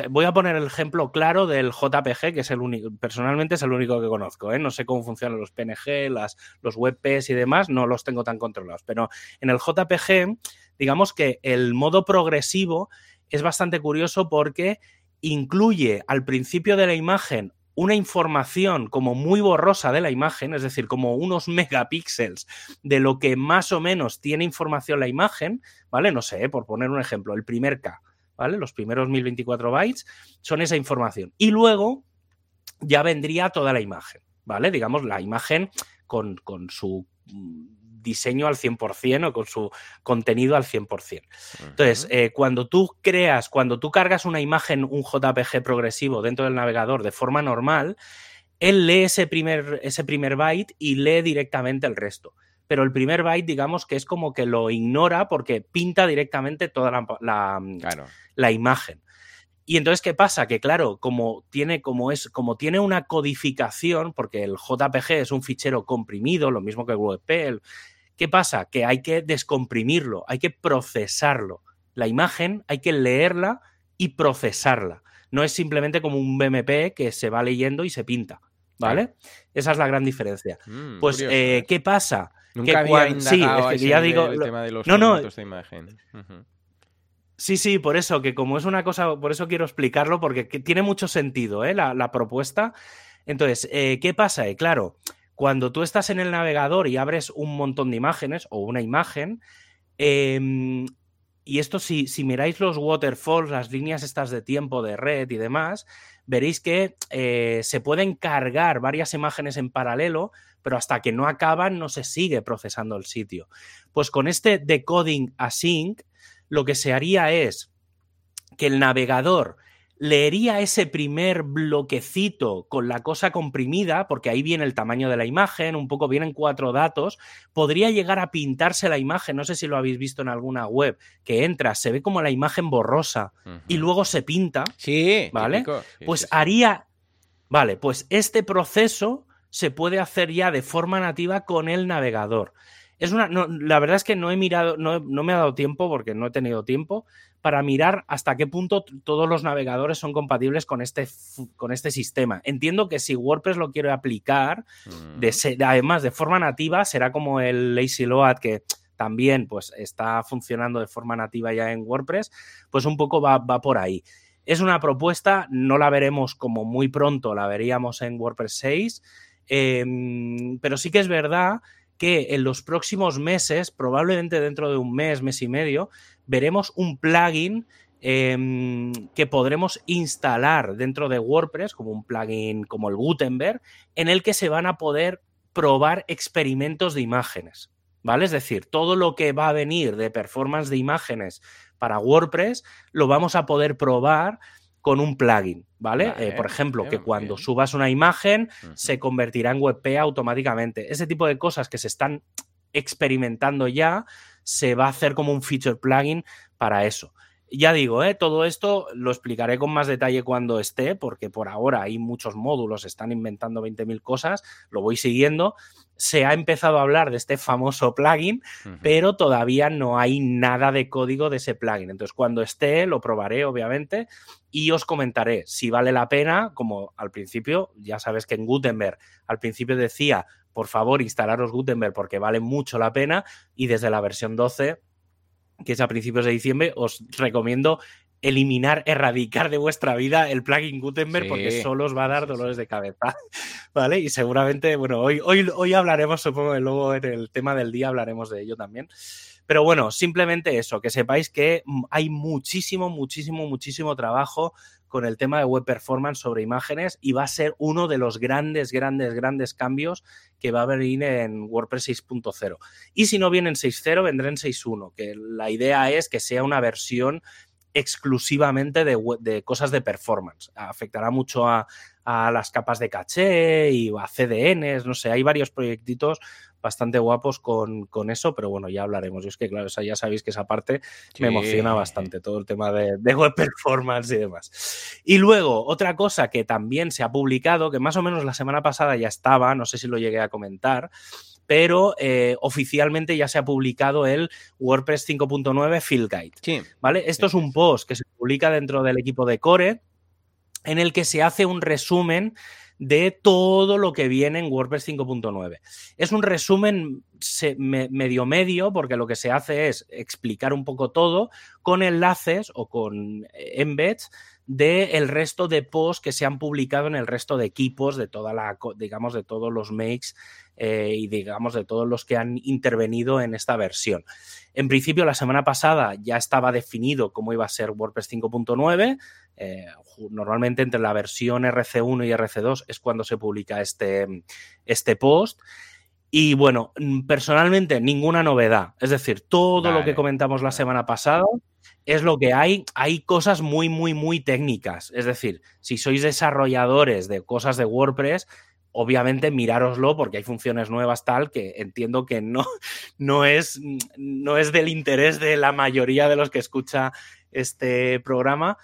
voy a poner el ejemplo claro del JPG, que es el único, personalmente es el único que conozco. ¿eh? No sé cómo funcionan los PNG, las, los WebPs y demás, no los tengo tan controlados. Pero en el JPG, digamos que el modo progresivo es bastante curioso porque incluye al principio de la imagen una información como muy borrosa de la imagen, es decir, como unos megapíxeles de lo que más o menos tiene información la imagen, ¿vale? No sé, por poner un ejemplo, el primer K. ¿vale? Los primeros 1024 bytes son esa información. Y luego ya vendría toda la imagen, ¿vale? Digamos, la imagen con, su diseño al 100% o con su contenido al 100%. Entonces, eh, cuando tú creas, cuando tú cargas una imagen, un JPG progresivo dentro del navegador de forma normal, él lee ese primer, ese primer byte y lee directamente el resto pero el primer byte, digamos que es como que lo ignora porque pinta directamente toda la, la, imagen. Y entonces, ¿qué pasa? Que claro, como tiene, como es, como tiene una codificación, porque el JPG es un fichero comprimido, lo mismo que el WebP, ¿qué pasa? Que hay que descomprimirlo, hay que procesarlo. La imagen hay que leerla y procesarla. No es simplemente como un BMP que se va leyendo y se pinta. ¿Vale? Esa es la gran diferencia. Mm, pues, eh, ¿qué pasa? Nunca había sí, es que ya digo, el tema de los no, no, de imagen. Sí, sí, por eso, que como es una cosa, por eso quiero explicarlo, porque tiene mucho sentido ¿eh? la, propuesta. Entonces, eh, ¿qué pasa? Eh, claro, cuando tú estás en el navegador y abres un montón de imágenes o una imagen, em, y esto si, si miráis los waterfalls, las líneas estas de tiempo de red y demás, veréis que eh, se pueden cargar varias imágenes en paralelo, pero hasta que no acaban no se sigue procesando el sitio. Pues con este decoding async, lo que se haría es que el navegador leería ese primer bloquecito con la cosa comprimida, porque ahí viene el tamaño de la imagen, un poco vienen cuatro datos, podría llegar a pintarse la imagen, no sé si lo habéis visto en alguna web, que entra, se ve como la imagen borrosa y luego se pinta. Sí, ¿vale? pues haría, vale, pues este proceso se puede hacer ya de forma nativa con el navegador. Es una, la verdad es que no he mirado, no, no, me ha dado tiempo porque no he tenido tiempo para mirar hasta qué punto todos los navegadores son compatibles con este, con este sistema. Entiendo que si WordPress lo quiere aplicar, de, además de forma nativa, será como el Lazy Load que también pues, está funcionando de forma nativa ya en WordPress, pues un poco va, va por ahí. Es una propuesta, no la veremos como muy pronto, la veríamos en WordPress 6, em, pero sí que es verdad que en los próximos meses, probablemente dentro de un mes, mes y medio, veremos un plugin em, que podremos instalar dentro de WordPress, como un plugin como el Gutenberg, en el que se van a poder probar experimentos de imágenes. ¿Vale? Es decir, todo lo que va a venir de performance de imágenes para WordPress lo vamos a poder probar con un plugin, ¿vale? Eh, por ejemplo, que cuando subas una imagen se convertirá en WebP automáticamente. Ese tipo de cosas que se están experimentando ya, se va a hacer como un feature plugin para eso. Ya digo, ¿eh? todo esto lo explicaré con más detalle cuando esté, porque por ahora hay muchos módulos, están inventando 20.000 cosas, lo voy siguiendo, se ha empezado a hablar de este famoso plugin, pero todavía no hay nada de código de ese plugin. Entonces, cuando esté, lo probaré, obviamente, y os comentaré si vale la pena, como al principio, ya sabes que en Gutenberg al principio decía, por favor, instalaros Gutenberg porque vale mucho la pena, y desde la versión 12 que es a principios de diciembre, os recomiendo eliminar, erradicar de vuestra vida el plugin Gutenberg porque solo os va a dar dolores de cabeza. (laughs) ¿Vale? Y seguramente, bueno, hoy, hoy, hoy hablaremos, supongo que luego en el tema del día hablaremos de ello también. Pero bueno, simplemente eso, que sepáis que hay muchísimo, muchísimo, muchísimo trabajo con el tema de web performance sobre imágenes y va a ser uno de los grandes, grandes, grandes cambios que va a venir en WordPress 6.0. Y si no viene en 6.0, vendrá en 6.1, que la idea es que sea una versión exclusivamente de, cosas de performance. Afectará mucho a, las capas de caché y a CDNs, no sé, hay varios proyectitos bastante guapos con, eso, pero bueno, ya hablaremos. Yo es que, claro, ya sabéis que esa parte me emociona bastante, todo el tema de, de, web performance y demás. Y luego, otra cosa que también se ha publicado, que más o menos la semana pasada ya estaba, no sé si lo llegué a comentar, pero eh, oficialmente ya se ha publicado el WordPress 5.9 Field Guide. ¿Vale? Esto es un post que se publica dentro del equipo de Core en el que se hace un resumen de todo lo que viene en WordPress 5.9. Es un resumen medio medio porque lo que se hace es explicar un poco todo con enlaces o con eh, embeds del el resto de posts que se han publicado en el resto de equipos de toda la, digamos, de todos los makes eh, y digamos de todos los que han intervenido en esta versión. En principio, la semana pasada ya estaba definido cómo iba a ser WordPress 5.9. Eh, normalmente entre la versión RC1 y RC2 es cuando se publica este, este post. Y bueno, personalmente ninguna novedad. Es decir, todo lo que comentamos la semana pasada es lo que hay. Hay cosas muy, muy, muy técnicas. Es decir, si sois desarrolladores de cosas de WordPress, obviamente mirároslo porque hay funciones nuevas tal que entiendo que no, (laughs) no, es, no es del interés de la mayoría de los que escucha este programa.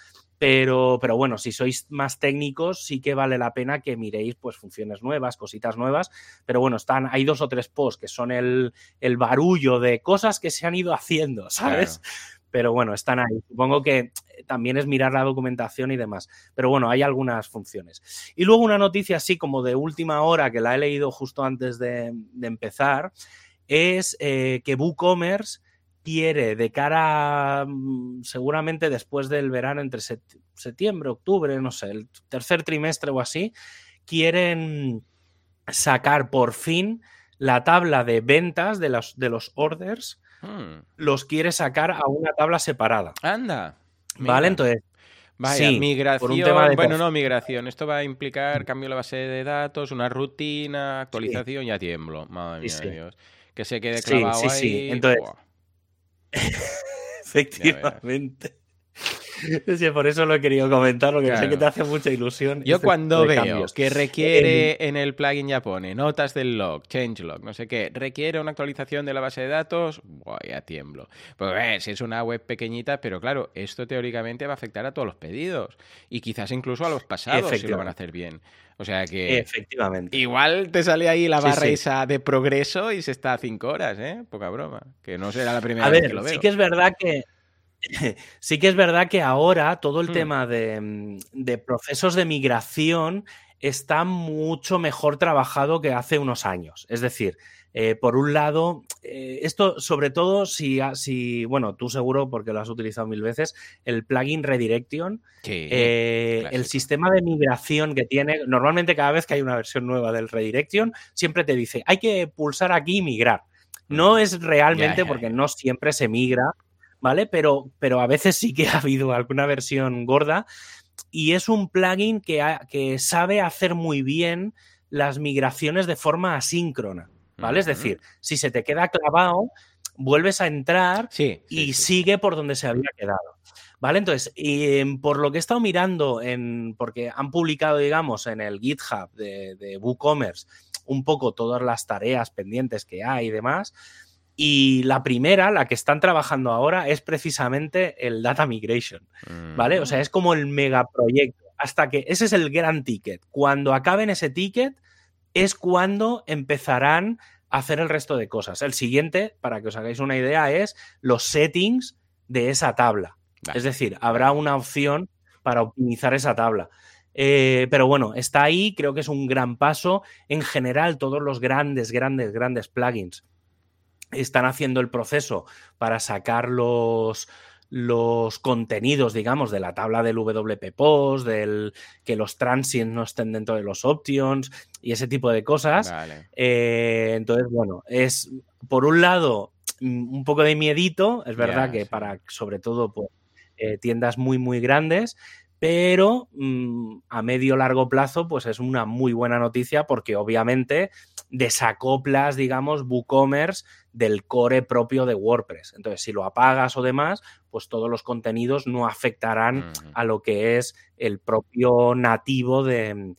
Pero, pero, bueno, si sois más técnicos, sí que vale la pena que miréis pues funciones nuevas, cositas nuevas. Pero bueno, están, hay dos o tres posts que son el, el barullo de cosas que se han ido haciendo, ¿sabes? pero bueno, están ahí. Supongo que eh, también es mirar la documentación y demás. Pero bueno, hay algunas funciones. Y luego una noticia así como de última hora que la he leído justo antes de, empezar, es eh, que WooCommerce quiere de cara mm, seguramente después del verano, entre septiembre, octubre, no sé, el tercer trimestre o así, quieren sacar por fin la tabla de ventas de los, de los orders Hmm. los quiere sacar a una tabla separada. Anda. ¿Vale? Entonces. Vaya, migración. bueno, no, migración. Esto va a implicar cambio de la base de datos, una rutina, actualización, ya tiemblo. Madre mía, Dios. Que se quede clavado ahí. Entonces. (laughs) Efectivamente. (laughs) Sí, por eso lo he querido comentar, porque sé que te hace mucha ilusión. Yo este cuando veo que requiere en el plugin ya pone notas del log, changelog, no sé qué, requiere una actualización de la base de datos, voy a tiemblo. Pues ver, si es una web pequeñita, pero claro, esto teóricamente va a afectar a todos los pedidos y quizás incluso a los pasados si lo van a hacer bien. O sea que. Efectivamente. Igual te sale ahí la barra esa de progreso y se está a cinco horas, ¿eh? Poca broma. Que no será la primera vez que lo veo. Sí que es verdad que (laughs) sí que es verdad que ahora todo el hmm. tema mm, de, procesos de migración está mucho mejor trabajado que hace unos años. Es decir, eh, por un lado, eh, esto sobre todo si, si, bueno, tú seguro porque lo has utilizado mil veces, el plugin Redirection, eh, el sistema de migración que tiene, normalmente cada vez que hay una versión nueva del Redirection, siempre te dice, hay que pulsar aquí y migrar. No es realmente porque no siempre se migra ¿vale? Pero, pero a veces sí que (laughs) ha habido alguna versión gorda y es un plugin que, que sabe hacer muy bien las migraciones de forma asíncrona, ¿vale? Es decir, si se te queda clavado, vuelves a entrar y sigue por donde se había quedado. ¿Vale? Entonces, em, por lo que he estado mirando, en, porque han publicado, digamos, en el GitHub de, de WooCommerce un poco todas las tareas pendientes que hay y demás, y la primera, la que están trabajando ahora, es precisamente el Data Migration, ¿vale? O sea, es como el megaproyecto. Hasta que ese es el gran ticket. Cuando acaben ese ticket, es cuando empezarán a hacer el resto de cosas. El siguiente, para que os hagáis una idea, es los settings de esa tabla. Es decir, habrá una opción para optimizar esa tabla. Eh, pero bueno, está ahí, creo que es un gran paso. En general, todos los grandes, grandes, grandes plugins están haciendo el proceso para sacar los, los contenidos, digamos, de la tabla del WP Post, del que los transients no estén dentro de los options y ese tipo de cosas. Eh, entonces, bueno, es por un lado mm, un poco de miedito, es verdad que para sobre todo pues, eh, tiendas muy, muy grandes, pero mm, a medio largo plazo, pues es una muy buena noticia porque obviamente desacoplas, digamos, WooCommerce del core propio de WordPress. Entonces, si lo apagas o demás, pues todos los contenidos no afectarán a lo que es el propio nativo de,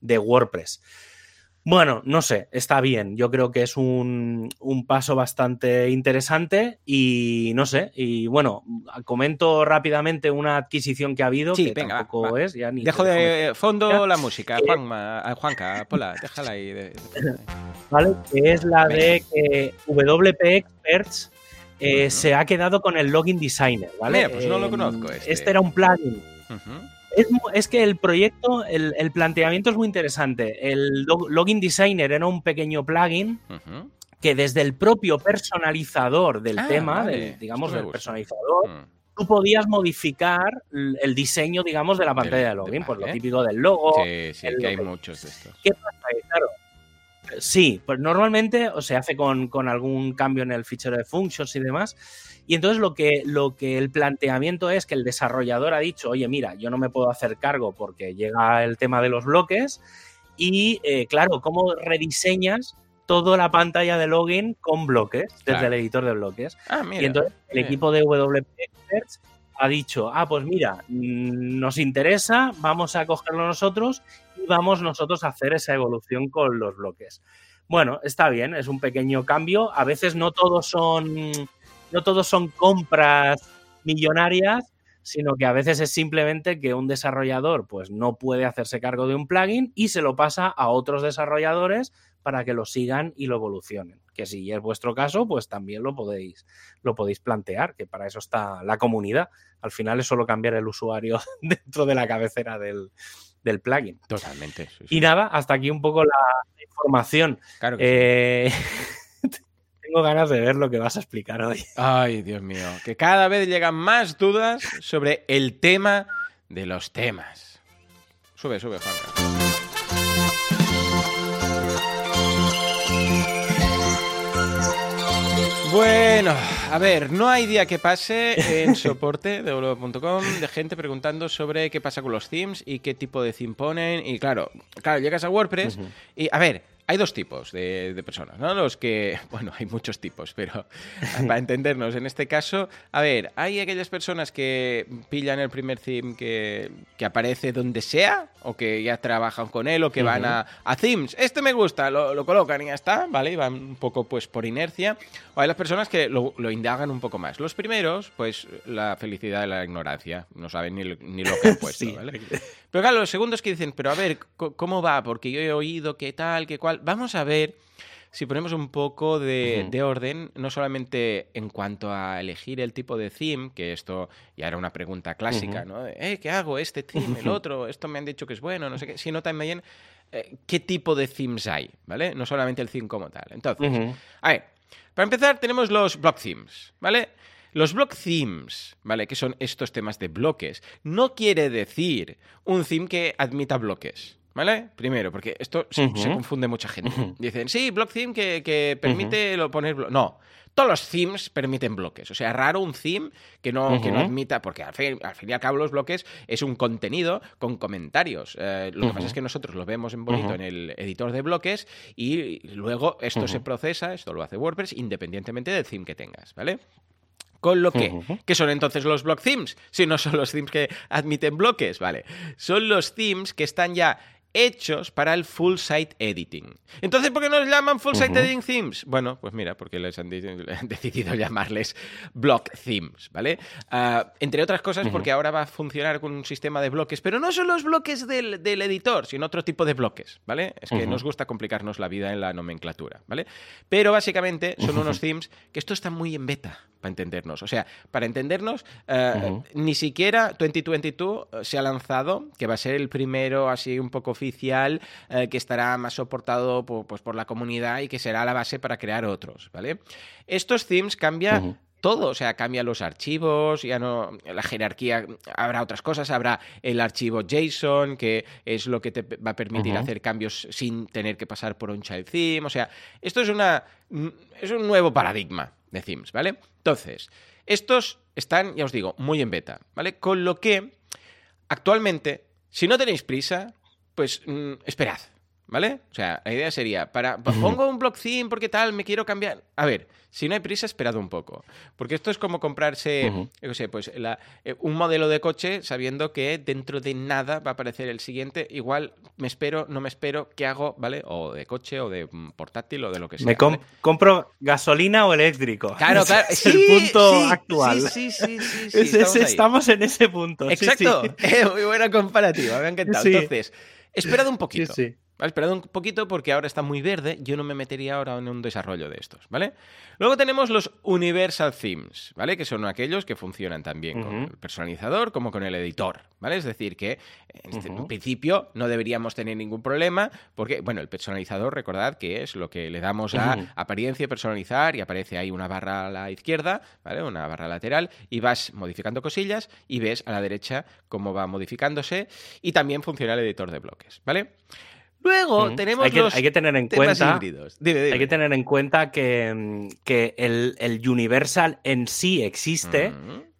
de WordPress. Bueno, no sé, está bien. Yo creo que es un, paso bastante interesante y no sé. Y bueno, comento rápidamente una adquisición que ha habido. Sí, que venga, tampoco es. Ya ni Dejo de fondo la música, Juanma, Juanca, Pola, déjala ahí. Vale, que es la de que WP Experts eh, se ha quedado con el login designer, ¿vale? pues no lo conozco. Este, este era un plugin. Es, que el proyecto, el, planteamiento es muy interesante. El Login Designer era un pequeño plugin que desde el propio personalizador del ah, tema, digamos, del personalizador, mm. tú podías modificar el diseño, digamos, de la pantalla de, login, pues lo típico del logo. Sí, sí, que hay muchos de estos. ¿Qué pasa? Claro, Sí, pues normalmente o se hace con, con, algún cambio en el fichero de functions y demás. Y entonces lo que, lo que el planteamiento es que el desarrollador ha dicho, oye, mira, yo no me puedo hacer cargo porque llega el tema de los bloques. Y eh, claro, ¿cómo rediseñas toda la pantalla de login con bloques desde el editor de bloques? Ah, y entonces el equipo de WP Experts ha dicho, ah, pues mira, mm, nos interesa, vamos a cogerlo nosotros y vamos nosotros a hacer esa evolución con los bloques. Bueno, está bien, es un pequeño cambio. A veces no todos son, no todos son compras millonarias, sino que a veces es simplemente que un desarrollador pues no puede hacerse cargo de un plugin y se lo pasa a otros desarrolladores para que lo sigan y lo evolucionen. Que si es vuestro caso, pues también lo podéis, lo podéis plantear, que para eso está la comunidad. Al final es solo cambiar el usuario (laughs) dentro de la cabecera del, plugin. Totalmente. Y nada, hasta aquí un poco la, información. Claro eh, (laughs) Tengo ganas de ver lo que vas a explicar hoy. (laughs) Ay, Dios mío. Que cada vez llegan más dudas sobre el tema de los temas. Sube, sube, Juan. Bueno, a ver, no hay día que pase en (laughs) soporte de www.com de gente preguntando sobre qué pasa con los themes y qué tipo de theme ponen. Y claro, claro, llegas a WordPress y, a ver, hay dos tipos de, personas, ¿no? Los que, (laughs) bueno, hay muchos tipos, pero (laughs) para entendernos, en este caso, a ver, hay aquellas personas que pillan el primer theme que, aparece donde sea, o que ya trabajan con él, o que van a, a, themes. Este me gusta, lo, colocan y ya está, ¿vale? Y van un poco pues por inercia. O hay las personas que lo, indagan un poco más. Los primeros, pues la felicidad de la ignorancia. No saben ni, ni lo que han (laughs) puesto, ¿vale? Pero claro, los segundos que dicen, pero a ver, ¿cómo va? Porque yo he oído qué tal, qué cual. Vamos a ver si ponemos un poco de, orden, no solamente en cuanto a elegir el tipo de theme, que esto ya era una pregunta clásica, ¿no? eh, ¿qué hago? ¿Este theme? ¿El otro? Esto me han dicho que es bueno, no sé qué, sino también eh, qué tipo de themes hay, ¿vale? No solamente el theme como tal. Entonces, a ver, para empezar tenemos los block themes, ¿vale? Los block themes, ¿vale? Que son estos temas de bloques. No quiere decir un theme que admita bloques. ¿Vale? Primero, porque esto se, confunde mucha gente. Dicen, sí, block theme que, permite poner... No, todos los themes permiten bloques. O sea, raro un theme que no, que no admita, porque al fin, al fin, y al cabo los bloques es un contenido con comentarios. Eh, lo que pasa es que nosotros lo vemos en bonito en el editor de bloques y luego esto se procesa, esto lo hace WordPress independientemente del theme que tengas, ¿vale? Con lo que, ¿qué son entonces los block themes? Si no son los themes que admiten bloques, ¿vale? Son los themes que están ya hechos para el full site editing. Entonces, ¿por qué no les llaman full site editing themes? Bueno, pues mira, porque les (laughs) han, decidido llamarles block themes, ¿vale? Ah, entre otras cosas, porque ahora va a funcionar con un sistema de bloques, pero no son los bloques del, editor, sino otro tipo de bloques, ¿vale? Es que nos gusta complicarnos la vida en la nomenclatura, ¿vale? Pero básicamente son unos themes que esto está muy en beta, para entendernos. O sea, para entendernos, eh, ni siquiera 2022 eh, se ha lanzado, que va a ser el primero así un poco oficial, eh, que estará más soportado por, pues, por la comunidad y que será la base para crear otros, ¿vale? Estos themes cambian... todo, o sea, cambian los archivos, ya no, la jerarquía, habrá otras cosas, habrá el archivo JSON, que es lo que te va a permitir hacer cambios sin tener que pasar por un child theme, o sea, esto es una, es un nuevo paradigma, de themes, ¿vale? Entonces, estos están, ya os digo, muy en beta, ¿vale? Con lo que, actualmente, si no tenéis prisa, pues mm, esperad, ¿vale? O sea, la idea sería, para, pongo un block theme porque tal, me quiero cambiar. A ver, si no hay prisa, esperad un poco. Porque esto es como comprarse, yo sé, pues eh, un modelo de coche sabiendo que dentro de nada va a aparecer el siguiente. Igual me espero, no me espero, ¿qué hago? ¿Vale? O de coche o de mm, portátil o de lo que sea. Me compro gasolina o eléctrico. Claro, (laughs) claro. Es el punto actual. Sí, sí, sí. (laughs) estamos, en ese punto. Exacto. (laughs) muy buena comparativa, me ha encantado. Entonces, esperad un poquito. Sí, sí. Esperad un poquito porque ahora está muy verde. Yo no me metería ahora en un desarrollo de estos, ¿vale? Luego tenemos los Universal Themes, ¿vale? Que son aquellos que funcionan también con el personalizador como con el editor, ¿vale? Es decir, que en, este, principio no deberíamos tener ningún problema porque, bueno, el personalizador, recordad que es lo que le damos a apariencia personalizar y aparece ahí una barra a la izquierda, ¿vale? Una barra lateral y vas modificando cosillas y ves a la derecha cómo va modificándose y también funciona el editor de bloques, ¿vale? Luego tenemos hay que, los hay que tener en cuenta Hay que tener en cuenta que, que el, Universal en sí existe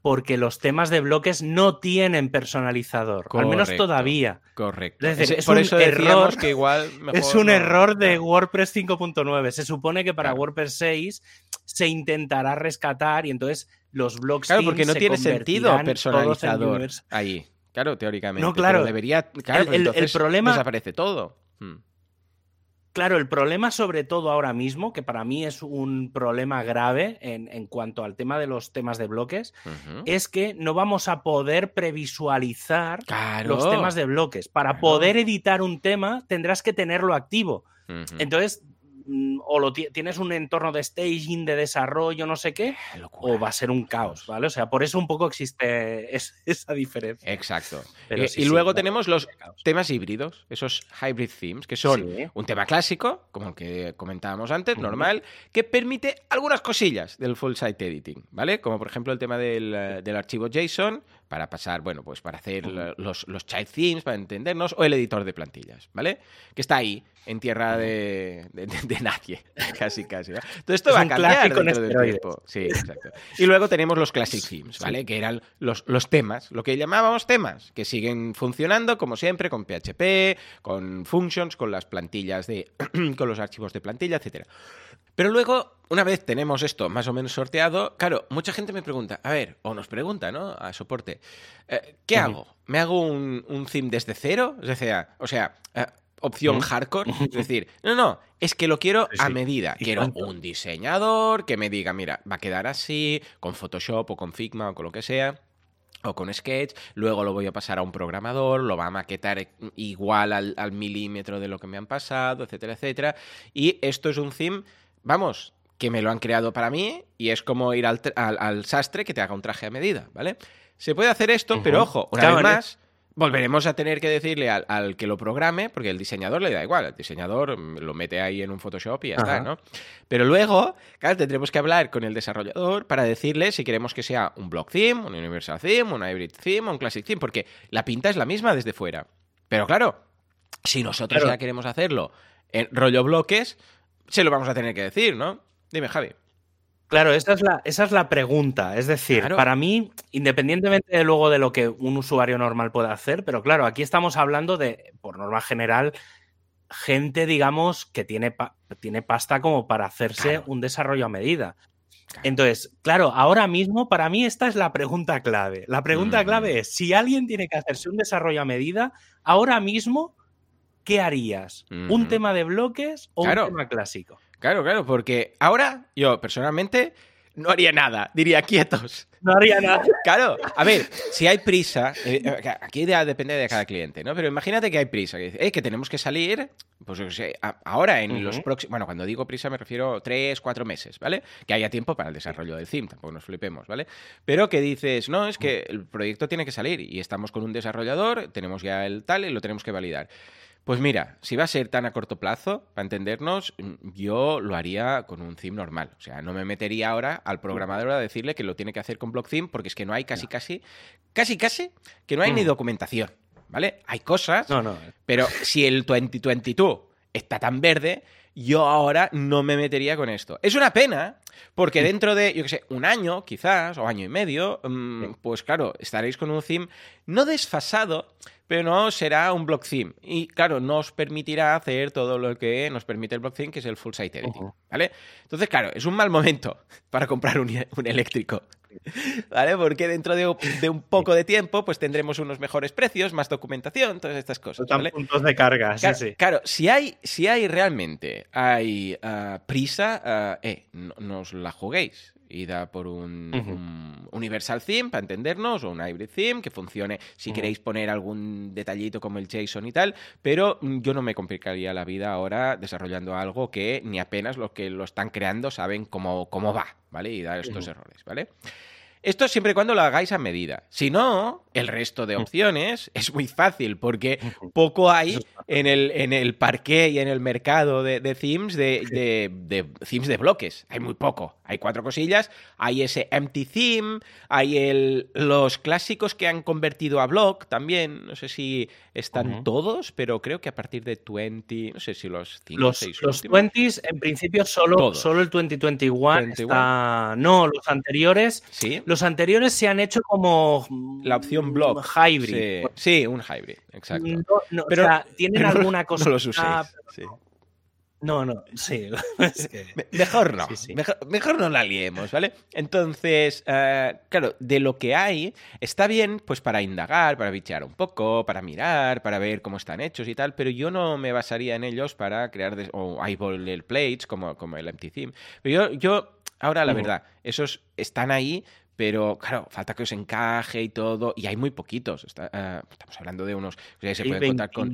porque los temas de bloques no tienen personalizador. al menos todavía. Correcto. Es, por un eso error, que igual (laughs) es un error de WordPress 5.9. Se supone que para WordPress 6 se intentará rescatar y entonces los bloques Claro, porque no tiene sentido personalizador ahí. Claro, teóricamente. No, claro. debería. Claro, el, el problema desaparece todo. Hmm. Claro, el problema sobre todo ahora mismo, que para mí es un problema grave en, cuanto al tema de los temas de bloques, es que no vamos a poder previsualizar los temas de bloques. Para poder editar un tema tendrás que tenerlo activo. Entonces, Mm, o lo tienes un entorno de staging, de desarrollo, no sé qué, o va a ser un caos, ¿vale? O sea, por eso un poco existe (laughs) esa diferencia. Exacto. Eh, y luego tenemos los temas híbridos, esos hybrid themes, que son un tema clásico, como el que comentábamos antes, normal, que permite algunas cosillas del full site editing, ¿vale? Como por ejemplo el tema del, eh, del archivo JSON, para pasar, bueno, pues para hacer los, los child themes, para entendernos, o el editor de plantillas, ¿vale? Que está ahí, en tierra de, de nadie, (laughs) casi, casi. Todo esto va a cambiar dentro del tiempo. Sí, exacto. Y luego tenemos los Classic Themes, ¿vale? Que eran los, los temas, lo que llamábamos temas, que siguen funcionando como siempre con PHP, con functions, con las plantillas de, (clears throat) con los archivos de plantilla, etcétera. Pero luego, una vez tenemos esto más o menos sorteado, claro, mucha gente me pregunta, a ver, o nos pregunta, ¿no? A soporte, eh, ¿qué hago? ¿Me hago un, un, theme desde cero? O sea, o sea eh, opción hardcore. Es decir, no, no, es que lo quiero a medida. Quiero un diseñador que me diga, mira, va a quedar así, con Photoshop o con Figma o con lo que sea o con Sketch, luego lo voy a pasar a un programador, lo va a maquetar igual al, al milímetro de lo que me han pasado, etcétera, etcétera. Y esto es un theme vamos, que me lo han creado para mí y es como ir al, sastre que te haga un traje a medida, ¿vale? Se puede hacer esto, pero ojo, una vez más, volveremos a tener que decirle al, que lo programe, porque el diseñador le da igual, el diseñador lo mete ahí en un Photoshop y ya está, ¿no? Pero luego, claro, tendremos que hablar con el desarrollador para decirle si queremos que sea un block theme, un universal theme, un hybrid theme, un classic theme, porque la pinta es la misma desde fuera. Pero claro, si nosotros ya queremos hacerlo en rollo bloques, se lo vamos a tener que decir, ¿no? Dime, Javi. Claro, esa es la, esa es la pregunta. Es decir, para mí, independientemente de luego de lo que un usuario normal pueda hacer, pero claro, aquí estamos hablando de, por norma general, gente, digamos, que tiene, tiene pasta como para hacerse un desarrollo a medida. Entonces, claro, ahora mismo para mí esta es la pregunta clave. La pregunta clave es, si alguien tiene que hacerse un desarrollo a medida, ahora mismo, ¿qué harías? ¿Un tema de bloques o un tema clásico? Claro, claro, porque ahora yo personalmente no haría nada, diría quietos. No haría nada. (laughs) Claro, a ver, si hay prisa, eh, eh, aquí depende de cada cliente, ¿no? Pero imagínate que hay prisa, que dice, que tenemos que salir, pues ahora en los próximos, bueno, cuando digo prisa me refiero tres, cuatro meses, ¿vale? Que haya tiempo para el desarrollo del theme, tampoco nos flipemos, ¿vale? Pero que dices, no, es que el proyecto tiene que salir y estamos con un desarrollador, tenemos ya el tal y lo tenemos que validar. Pues mira, si va a ser tan a corto plazo, para entendernos, yo lo haría con un theme normal. O sea, no me metería ahora al programador a decirle que lo tiene que hacer con block theme, porque es que no hay casi, casi, casi, casi, que no hay ni mm. documentación. ¿Vale? Hay cosas, no, no. pero si el 2022 está tan verde, yo ahora no me metería con esto. Es una pena, porque dentro de, yo qué sé, un año quizás, o año y medio, mm, pues claro, estaréis con un theme no desfasado, pero no será un block theme. Y claro, nos permitirá hacer todo lo que nos permite el block theme, que es el full site editing. ¿Vale? Entonces, claro, es un mal momento (laughs) para comprar un, eléctrico. ¿Vale? Porque dentro de, un poco de tiempo, pues tendremos unos mejores precios, más documentación, todas estas cosas. ¿vale? puntos de carga, claro, sí, sí. Claro, si hay, si hay realmente hay ah, prisa, ah, eh, no, no os la juguéis ida por un, Universal Theme, para entendernos, o un Hybrid Theme, que funcione si queréis poner algún detallito como el JSON y tal, pero mm, yo no me complicaría la vida ahora desarrollando algo que ni apenas los que lo están creando saben cómo, cómo va, ¿vale? Y dar estos errores, ¿vale? Esto siempre y cuando lo hagáis a medida. Si no, el resto de opciones es muy fácil porque poco hay en el, en el parqué y en el mercado de, themes de, de, themes de bloques. Hay muy poco. Hay cuatro cosillas. Hay ese empty theme, hay el, los clásicos que han convertido a block también. No sé si están todos, pero creo que a partir de 20, no sé si los 5 los, 6 Los 20 en principio solo, solo el 2021 está... No, los anteriores... Sí los anteriores se han hecho como. La opción block. Hybrid. Sí, un hybrid, exacto. pero, o sea, tienen (laughs) alguna cosa. No los uséis. No, no, sí. (laughs) Mejor no. Mejor, no la liemos, ¿vale? Entonces, eh, claro, de lo que hay, está bien pues para indagar, para bichear un poco, para mirar, para ver cómo están hechos y tal, pero yo no me basaría en ellos para crear o eyeball plates como, como el empty theme. Pero yo, yo ahora la verdad, esos están ahí pero claro, falta que os encaje y todo, y hay muy poquitos. Eh, estamos hablando de unos que se puede contar con.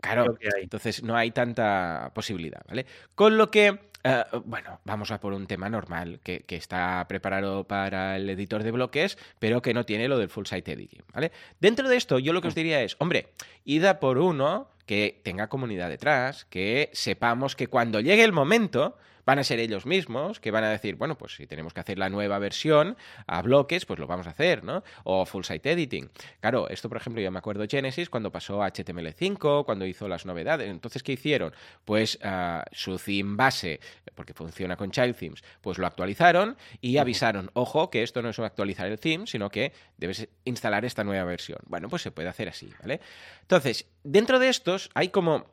Claro, entonces no hay tanta posibilidad, ¿vale? Con lo que. Eh, bueno, vamos a por un tema normal que, está preparado para el editor de bloques, pero que no tiene lo del full site editing, ¿vale? Dentro de esto, yo lo que os diría es, hombre, id a por uno que tenga comunidad detrás, que sepamos que cuando llegue el momento van a ser ellos mismos que van a decir, bueno, pues si tenemos que hacer la nueva versión a bloques, pues lo vamos a hacer, ¿no? O full site editing. Claro, esto por ejemplo yo me acuerdo Genesis cuando pasó a HTML5, cuando hizo las novedades. Entonces, ¿qué hicieron? Pues ah, su theme base, porque funciona con child themes, pues lo actualizaron y avisaron, ojo, que esto no es actualizar el theme, sino que debes instalar esta nueva versión. Bueno, pues se puede hacer así, ¿vale? Entonces, dentro de estos hay como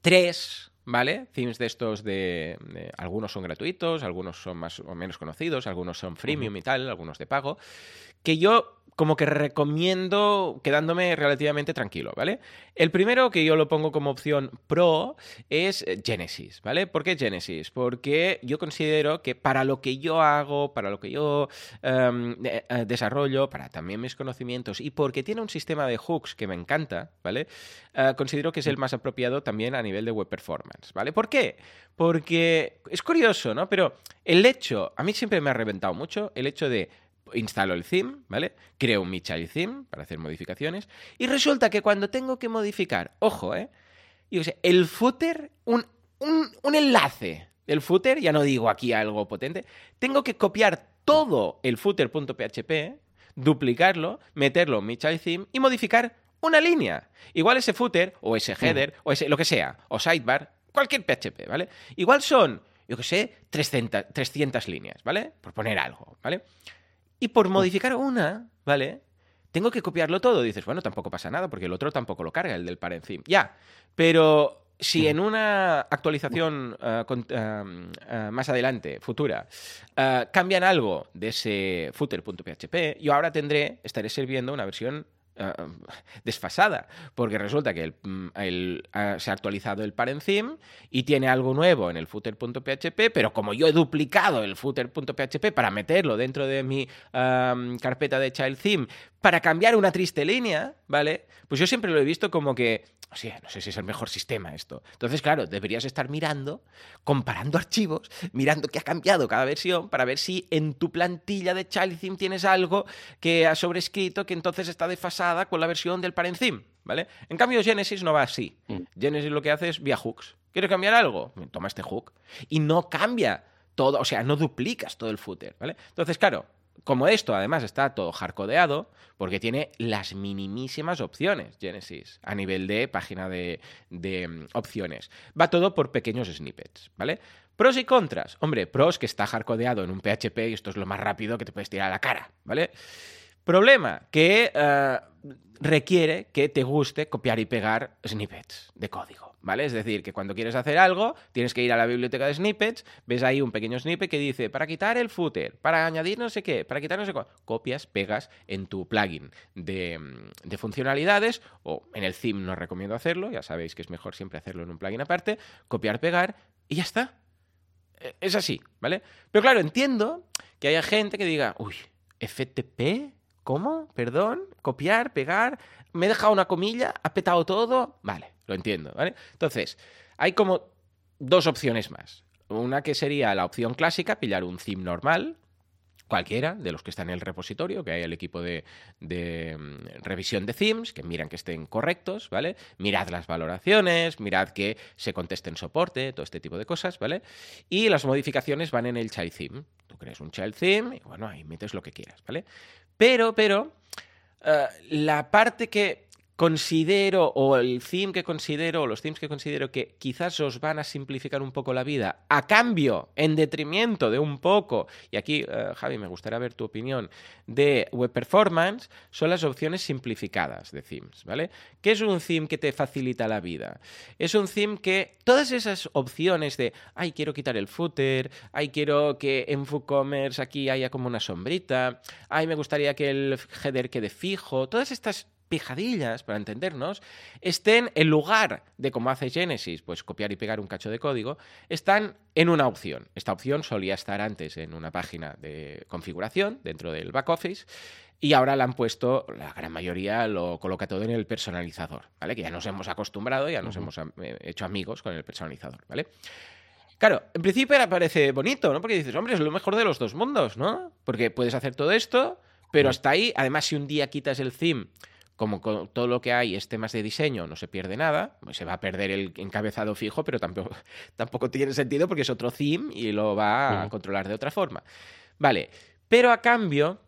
tres ¿vale? Themes de estos de, Algunos son gratuitos, algunos son más o menos conocidos, algunos son freemium y tal, algunos de pago, que yo como que recomiendo quedándome relativamente tranquilo, ¿vale? El primero que yo lo pongo como opción pro es Genesis, ¿vale? ¿Por qué Genesis? Porque yo considero que para lo que yo hago, para lo que yo em, eh, desarrollo, para también mis conocimientos y porque tiene un sistema de hooks que me encanta, ¿vale? Eh, considero que es el más apropiado también a nivel de web performance, ¿vale? ¿Por qué? Porque es curioso, ¿no? Pero el hecho, a mí siempre me ha reventado mucho el hecho de instalo el theme, ¿vale? Creo un child theme para hacer modificaciones. Y resulta que cuando tengo que modificar, ojo, ¿eh? Yo sé, el footer, un, un, enlace del footer, ya no digo aquí algo potente, tengo que copiar todo el footer.php, duplicarlo, meterlo en mi child theme y modificar una línea. Igual ese footer, o ese header, o ese lo que sea, o sidebar, cualquier PHP, ¿vale? Igual son, yo que sé, 300, 300 líneas, ¿vale? Por poner algo, ¿vale? Y por modificar una, ¿vale? Tengo que copiarlo todo. Dices, bueno, tampoco pasa nada, porque el otro tampoco lo carga, el del par encima. Ya, pero si en una actualización eh, eh, eh, más adelante, futura, cambian algo de ese footer.php, yo ahora tendré, estaré sirviendo una versión eh, (laughs) desfasada, porque resulta que mm, se ha actualizado el parent theme y tiene algo nuevo en el footer.php, pero como yo he duplicado el footer.php para meterlo dentro de mi carpeta de child theme para cambiar una triste línea, ¿vale? Pues yo siempre lo he visto como que, o sea, no sé si es el mejor sistema esto. Entonces, claro, deberías estar mirando, comparando archivos, mirando qué ha cambiado cada versión para ver si en tu plantilla de Child Theme tienes algo que ha sobrescrito que entonces está desfasada con la versión del Parent Theme, ¿vale? En cambio, Genesis no va así. Mm. Genesis lo que hace es vía hooks. ¿Quieres cambiar algo? Toma este hook. Y no cambia todo, o sea, no duplicas todo el footer, ¿vale? Entonces, claro, como esto además está todo hardcodeado, porque tiene las minimísimas opciones Genesis a nivel de página de, mm, opciones. Va todo por pequeños snippets, ¿vale? Pros y contras. Hombre, pros que está hardcodeado en un PHP y esto es lo más rápido que te puedes tirar a la cara, ¿vale? Problema, que eh, requiere que te guste copiar y pegar snippets de código, ¿vale? Es decir, que cuando quieres hacer algo, tienes que ir a la biblioteca de snippets, ves ahí un pequeño snippet que dice, para quitar el footer, para añadir no sé qué, para quitar no sé qué, copias, pegas en tu plugin de, de funcionalidades, o en el theme no recomiendo hacerlo, ya sabéis que es mejor siempre hacerlo en un plugin aparte, copiar, pegar, y ya está. E, es así, ¿vale? Pero claro, entiendo que haya gente que diga, uy, FTP, ¿Cómo? ¿Perdón? ¿Copiar? ¿Pegar? ¿Me he dejado una comilla? ¿Ha petado todo? Vale, lo entiendo, ¿vale? Entonces, hay como dos opciones más. Una que sería la opción clásica, pillar un theme normal, cualquiera de los que están en el repositorio, que hay el equipo de, mm, revisión de themes, que miran que estén correctos, ¿vale? Mirad las valoraciones, mirad que se conteste en soporte, todo este tipo de cosas, ¿vale? Y las modificaciones van en el child theme. Tú creas un child theme y bueno, ahí metes lo que quieras, ¿vale? Pero, pero, eh, la parte que considero, o el theme que considero, o los themes que considero que quizás os van a simplificar un poco la vida, a cambio, en detrimento de un poco, y aquí, eh, Javi, me gustaría ver tu opinión, de web performance, son las opciones simplificadas de themes, ¿vale? ¿Qué es un theme que te facilita la vida? Es un theme que todas esas opciones de, ay, quiero quitar el footer, ay, quiero que en WooCommerce aquí haya como una sombrita, ay, me gustaría que el header quede fijo, todas estas pijadillas, para entendernos, estén en lugar de como hace Genesis, pues copiar y pegar un cacho de código, están en una opción. Esta opción solía estar antes en una página de configuración dentro del back office y ahora la han puesto, la gran mayoría lo coloca todo en el personalizador, ¿vale? Que ya nos hemos acostumbrado, ya nos hemos eh, hecho amigos con el personalizador, ¿vale? Claro, en principio parece bonito, ¿no? Porque dices, hombre, es lo mejor de los dos mundos, ¿no? Porque puedes hacer todo esto, pero hasta ahí, además, si un día quitas el theme como todo lo que hay es temas de diseño, no se pierde nada, pues se va a perder el encabezado fijo, pero tampoco, (laughs) tampoco tiene sentido porque es otro theme y lo va a controlar de otra forma. Vale, pero a cambio,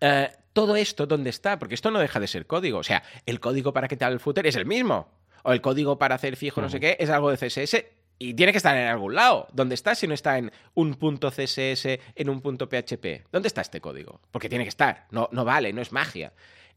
eh, todo esto, ¿dónde está? Porque esto no deja de ser código. O sea, el código para que te haga el footer es el mismo. O el código para hacer fijo no sé qué es algo de CSS y tiene que estar en algún lado. ¿Dónde está si no está en un punto CSS, en un punto PHP? ¿Dónde está este código? Porque tiene que estar. No, no vale, no es magia.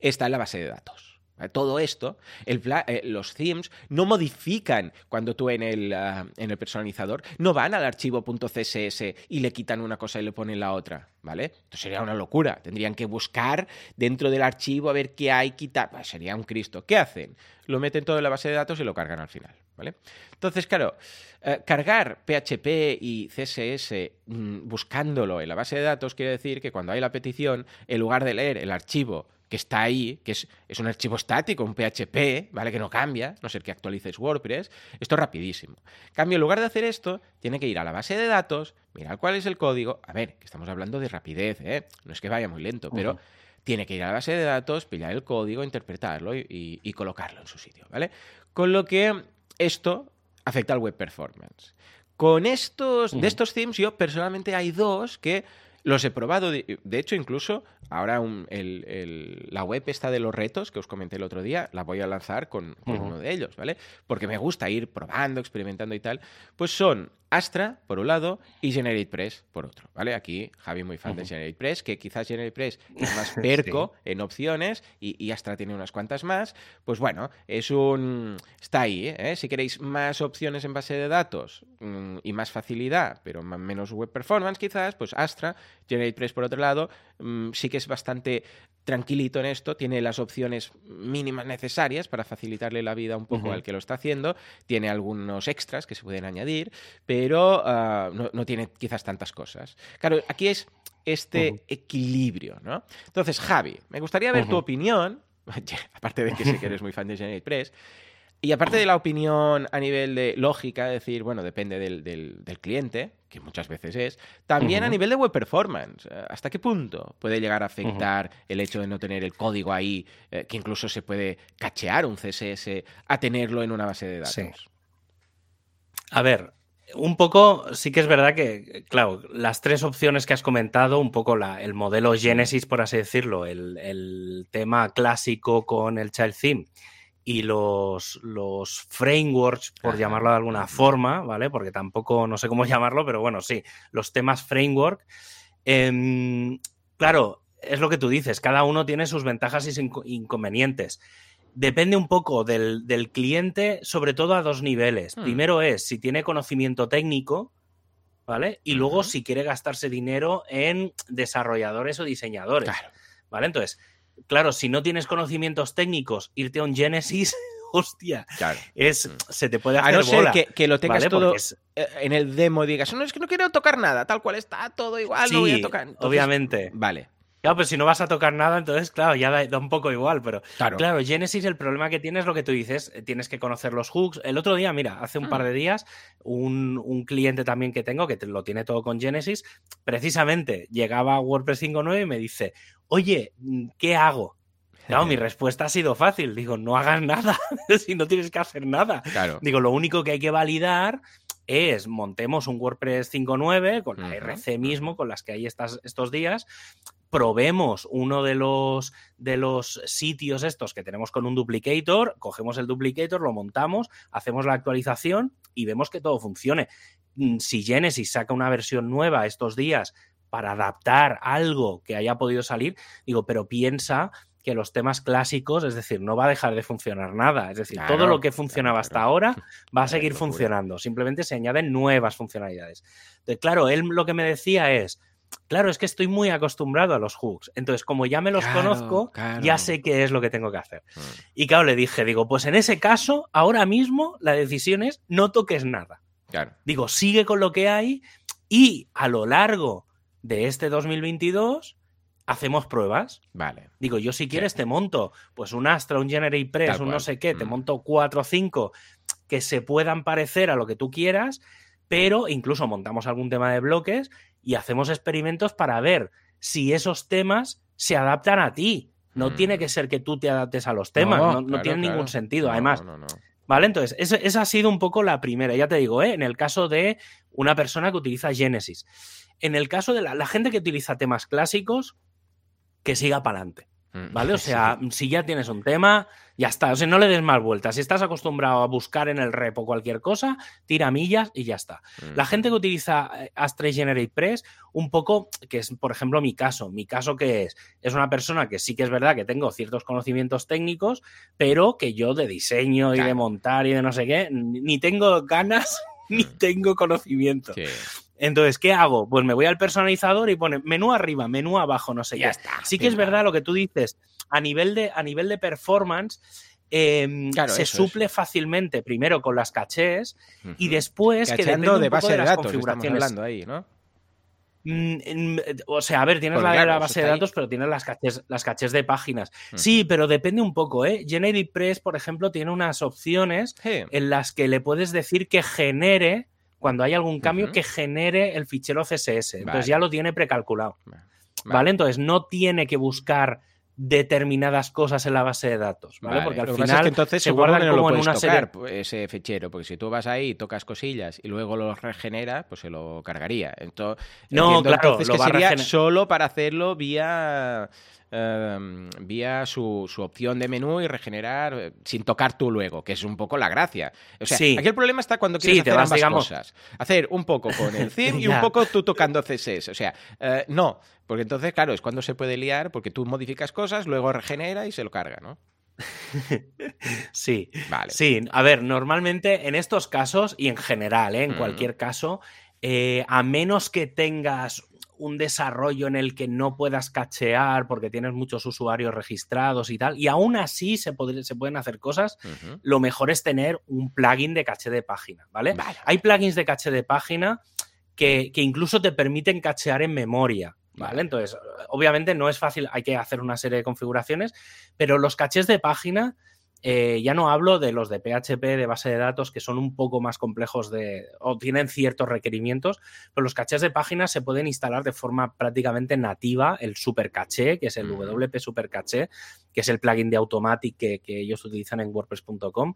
Está en la base de datos. Todo esto, eh, los themes no modifican cuando tú en el, ah, en el personalizador, no van al archivo .css y le quitan una cosa y le ponen la otra, ¿vale? Esto sería una locura. Tendrían que buscar dentro del archivo a ver qué hay, quitar. sería un Cristo. ¿Qué hacen? Lo meten todo en la base de datos y lo cargan al final, ¿vale? Entonces, claro, eh, cargar PHP y CSS mm, buscándolo en la base de datos quiere decir que cuando hay la petición, en lugar de leer el archivo que está ahí, que es, un archivo estático, un PHP, ¿vale? Que no cambia, no ser que actualices WordPress. Esto es rapidísimo. cambio, en lugar de hacer esto, tiene que ir a la base de datos, mirar cuál es el código. A ver, que estamos hablando de rapidez, ¿eh? No es que vaya muy lento, pero tiene que ir a la base de datos, pillar el código, interpretarlo y, colocarlo en su sitio, ¿vale? Con lo que esto afecta al web performance. Con estos, de estos themes, yo personalmente hay dos que los he probado, de, hecho, incluso ahora la web esta de los retos que os comenté el otro día, la voy a lanzar con, uno de ellos, ¿vale? Porque me gusta ir probando, experimentando y tal. Pues son Astra, por un lado, y GeneratePress, por otro, ¿vale? Aquí Javi muy fan de GeneratePress, que quizás GeneratePress (laughs) es más perco en opciones y, Astra tiene unas cuantas más. Pues bueno, es un... está ahí, ¿eh? Si queréis más opciones en base de datos mm, y más facilidad, pero menos web performance quizás, pues Astra, GeneratePress por otro lado, mm, sí que es bastante tranquilito en esto, tiene las opciones mínimas necesarias para facilitarle la vida un poco al que lo está haciendo, tiene algunos extras que se pueden añadir, pero ah, no, tiene quizás tantas cosas. Claro, aquí es este equilibrio, ¿no? Entonces, Javi, me gustaría ver tu opinión, (laughs) aparte de que sé que eres muy fan de GeneratePress, y aparte de la opinión a nivel de lógica, decir, bueno, depende del, cliente, que muchas veces es, también a nivel de web performance. Eh, ¿Hasta qué punto puede llegar a afectar el hecho de no tener el código ahí, eh, que incluso se puede cachear un CSS a tenerlo en una base de datos? A ver, un poco, sí que es verdad que, claro, las tres opciones que has comentado, un poco la, el modelo Genesis, por así decirlo, el, el tema clásico con el Child Theme y los, los frameworks, por llamarlo de alguna forma, ¿vale? Porque tampoco no sé cómo (laughs) llamarlo, pero bueno, sí, los temas framework. Em, claro, es lo que tú dices, cada uno tiene sus ventajas y inconvenientes. Depende un poco del, cliente, sobre todo a dos niveles. Hmm. Primero es si tiene conocimiento técnico, ¿vale? Y luego si quiere gastarse dinero en desarrolladores o diseñadores. ¿Vale? Entonces, claro, si no tienes conocimientos técnicos, irte a un Genesis, (laughs) hostia, es, mm. se te puede hacer A no ser que, lo tengas todo eh, en el demo y digas, no, es que no quiero tocar nada, tal cual está, todo igual, no voy a tocar. obviamente. Vale. Claro, pero si no vas a tocar nada, entonces, claro, ya da, un poco igual, pero claro. Genesis el problema que tiene es lo que tú dices, eh, tienes que conocer los hooks. El otro día, mira, hace un par mm. de días, un, cliente también que tengo, que lo tiene todo con Genesis, precisamente llegaba a WordPress 5.9 y me dice, oye, ¿qué hago? Claro, mi (laughs) respuesta ha sido fácil. Digo, no hagas nada (laughs) si no tienes que hacer nada. Claro. Digo, lo único que hay que validar es montemos un WordPress 5.9 con la RC mismo, con las que hay estas, estos días, probemos uno de los, de los sitios estos que tenemos con un duplicator, cogemos el duplicator, lo montamos, hacemos la actualización y vemos que todo funcione. Mm, si Genesis saca una versión nueva estos días para adaptar algo que haya podido salir, digo, pero piensa que los temas clásicos, es decir, no va a dejar de funcionar nada. Es decir, todo lo que funcionaba hasta ahora (laughs) va a seguir funcionando. Simplemente se añaden nuevas funcionalidades. Entonces, claro, él lo que me decía es, claro, es que estoy muy acostumbrado a los hooks. Entonces, como ya me los conozco, ya sé qué es lo que tengo que hacer. Mm. Y claro, le dije, digo, pues en ese caso, ahora mismo la decisión es no toques nada. Digo, sigue con lo que hay y a lo largo de este 2022 hacemos pruebas. Vale. Digo, yo si quieres te monto pues un Astra, un Generate Press, un no sé qué, te mm. monto cuatro o cinco que se puedan parecer a lo que tú quieras, pero incluso montamos algún tema de bloques y hacemos experimentos para ver si esos temas se adaptan a ti. No tiene que ser que tú te adaptes a los temas, no, tiene ningún sentido. Además, ¿vale? Entonces, esa ha sido un poco la primera, ya te digo, ¿eh? en el caso de una persona que utiliza Genesis. En el caso de la gente que utiliza temas clásicos, que siga para adelante. Mm, ¿Vale? O (laughs) sea, si ya tienes un tema, ya está. O sea, no le des más vueltas. Si estás acostumbrado a buscar en el repo cualquier cosa, tira millas y ya está. La mm. gente que utiliza eh, Astra Generate Press, un poco, que es, por ejemplo, mi caso. Mi caso que es, es una persona que sí que es verdad que tengo ciertos conocimientos técnicos, pero que yo de diseño y de montar y de no sé qué, ni tengo ganas (laughs) ni mm. tengo conocimiento. Entonces, ¿qué hago? Pues me voy al personalizador y pone menú arriba, menú abajo, no sé ya Está, sí que es verdad lo que tú dices. A nivel de, a nivel de performance, em, se suple fácilmente primero con las cachés y después que depende de base de, las datos, configuraciones. hablando ahí, ¿no? Mm, o sea, a ver, tienes la, base de datos, pero tienes las cachés, las cachés de páginas. Sí, pero depende un poco, ¿eh? Generic Press, por ejemplo, tiene unas opciones en las que le puedes decir que genere cuando hay algún cambio que genere el fichero CSS. Entonces ya lo tiene precalculado. Vale. Entonces no tiene que buscar determinadas cosas en la base de datos, ¿vale? Porque al final entonces se guardan como en una serie... ese fichero, porque si tú vas ahí y tocas cosillas y luego lo regenera, pues se lo cargaría. Entonces, no, claro, entonces que sería solo para hacerlo vía Em, vía su, opción de menú y regenerar eh, sin tocar tú luego, que es un poco la gracia. O sea, aquí el problema está cuando quieres hacer ambas cosas. Hacer un poco con el (laughs) theme y un poco tú tocando CSS. O sea, eh, no, porque entonces, claro, es cuando se puede liar, porque tú modificas cosas, luego regenera y se lo carga, ¿no? (laughs) sí, vale. Sí, a ver, normalmente en estos casos y en general, ¿eh? en mm. cualquier caso, a menos que tengas un desarrollo en el que no puedas cachear porque tienes muchos usuarios registrados y tal, y aún así se, se pueden hacer cosas, lo mejor es tener un plugin de caché de página, ¿vale? Hay plugins de caché de página que, incluso te permiten cachear en memoria. ¿Vale? Entonces, obviamente no es fácil, hay que hacer una serie de configuraciones, pero los cachés de página eh, ya no hablo de los de PHP, de base de datos, que son un poco más complejos de, o tienen ciertos requerimientos, pero los cachés de páginas se pueden instalar de forma prácticamente nativa, el super caché, que es el WP Super Caché, que es el plugin de Automatic que, ellos utilizan en WordPress.com.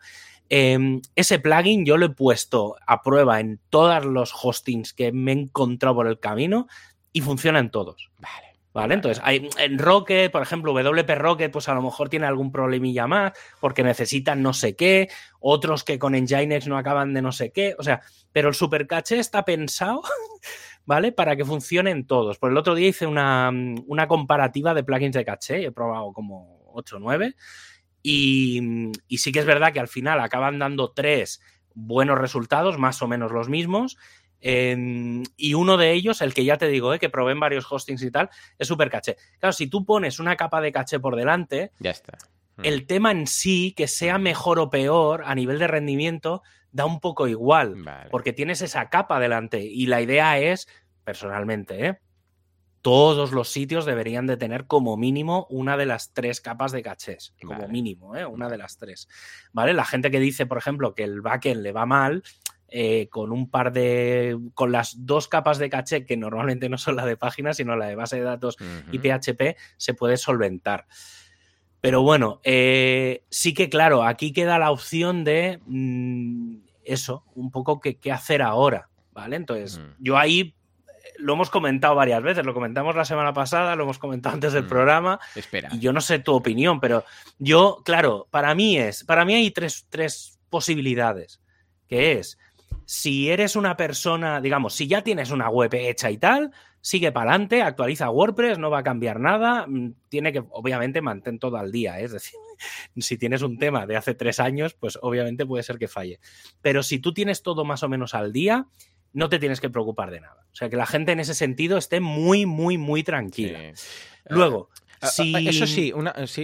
Em, ese plugin yo lo he puesto a prueba en todos los hostings que me he encontrado por el camino y funciona en todos. Vale. ¿Vale? Entonces, hay, en Rocket, por ejemplo, WP Rocket, pues a lo mejor tiene algún problemilla más porque necesitan no sé qué, otros que con Nginx no acaban de no sé qué, o sea, pero el supercache está pensado, (laughs) ¿vale? Para que funcionen todos. Por el otro día hice una, comparativa de plugins de caché, he probado como 8 o 9, y, y sí que es verdad que al final acaban dando tres buenos resultados, más o menos los mismos, y uno de ellos, el que ya te digo, eh, que probé en varios hostings y tal, es super caché. Claro, si tú pones una capa de caché por delante, ya está. Mm. El tema en sí, que sea mejor o peor a nivel de rendimiento, da un poco igual, porque tienes esa capa delante. Y la idea es, personalmente, ¿eh? todos los sitios deberían de tener como mínimo una de las tres capas de cachés, como mínimo, ¿eh? una de las tres. ¿Vale? La gente que dice, por ejemplo, que el backend le va mal, eh, con un par de. con las dos capas de caché, que normalmente no son la de páginas, sino la de base de datos y PHP, se puede solventar. Pero bueno, eh, sí que claro, aquí queda la opción de mm, eso, un poco qué hacer ahora, ¿vale? Entonces, yo ahí eh, lo hemos comentado varias veces, lo comentamos la semana pasada, lo hemos comentado antes del programa. Espera. Y yo no sé tu opinión, pero yo, claro, para mí es, para mí hay tres, tres posibilidades, que es si eres una persona, digamos, si ya tienes una web hecha y tal, sigue para adelante, actualiza WordPress, no va a cambiar nada. Mm, tiene que, obviamente, mantén todo al día. ¿eh? Es decir, (laughs) si tienes un tema de hace tres años, pues obviamente puede ser que falle. Pero si tú tienes todo más o menos al día, no te tienes que preocupar de nada. O sea, que la gente en ese sentido esté muy, muy, muy tranquila. Luego, Ah, ah, eso sí,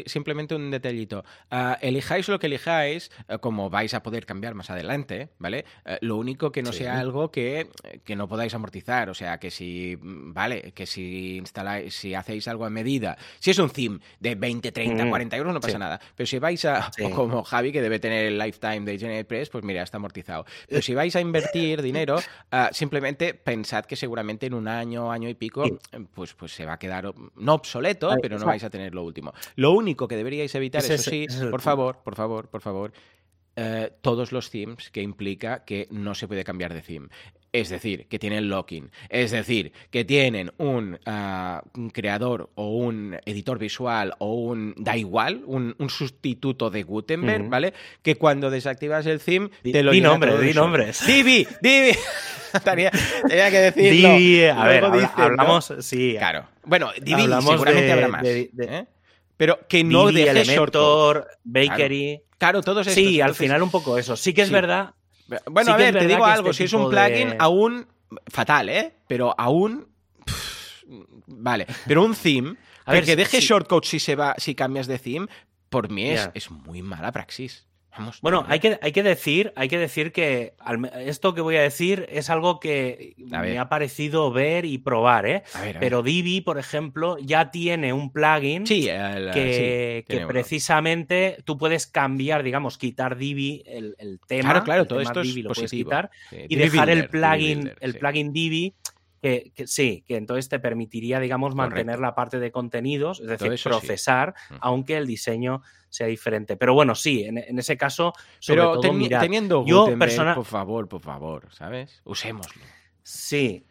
simplemente un detallito. Ah, elijáis lo que elijáis, como vais a poder cambiar más adelante, ¿vale? lo único que no sea algo que, no podáis amortizar. O sea, que si, mm, ¿vale? Que si instaláis, si hacéis algo a medida, si es un theme de 20, 30, 40 euros, no pasa nada. Pero si vais a, (laughs) como Javi, que debe tener el lifetime de GeneratePress, pues mira, está amortizado. Pero si vais a invertir dinero, simplemente pensad que seguramente en un año, año y pico, pues, pues se va a quedar, no obsoleto, pero no no vais a tener lo último. Lo único que deberíais evitar, Ese eso es- sí, es por punto. favor, por favor, por favor, eh, todos los themes que implica que no se puede cambiar de theme. Es decir, que tienen locking. Es decir, que tienen un, ah, un creador o un editor visual o un, da igual, un, un sustituto de Gutenberg, Ujú. ¿vale? Que cuando desactivas el theme Di- te lo di nombres, di nombres. Divi, Divi. (laughs) tenía, tenía que decirlo. Divi, a ver, Luego habla- ¿no? hablamos, sí, Claro. Bueno, Divi seguramente de- habrá más. de- de- ¿eh? Pero que no Divi, deje. Elementor, Bakery. Claro, todos estos. Sí, al final un poco eso. Sí que es Sí. verdad. Bueno, sí a ver, te digo algo. este si es un plugin, de- aún. Fatal, ¿eh? Pero aún. pff, Vale. Pero un theme. (laughs) A ver, que deje sí. shortcode si se va, si cambias de theme, por mí es, es muy mala praxis. Vamos. Bueno, hay que, hay que decir, hay que decir que al esto que voy a decir es algo que me ha parecido ver y probar, ¿eh? A ver, a ver. Pero Divi, por ejemplo, ya tiene un plugin Sí, el- que, sí, precisamente tú puedes cambiar, digamos, quitar Divi, el, el tema. Claro, claro, el todo tema esto es Divi lo puedes quitar Sí, y Divi dejar el Builder, plugin, Builder, el plugin Divi. Que, que sí, que entonces te permitiría, digamos, mantener Correcto. la parte de contenidos, es decir, sí. procesar, Ujú. aunque el diseño sea diferente. Pero bueno, sí, en, en ese caso, sobre Pero todo, mirad, teniendo yo Gutenberg, persona- por favor, por favor, ¿sabes? Usémoslo. Sí,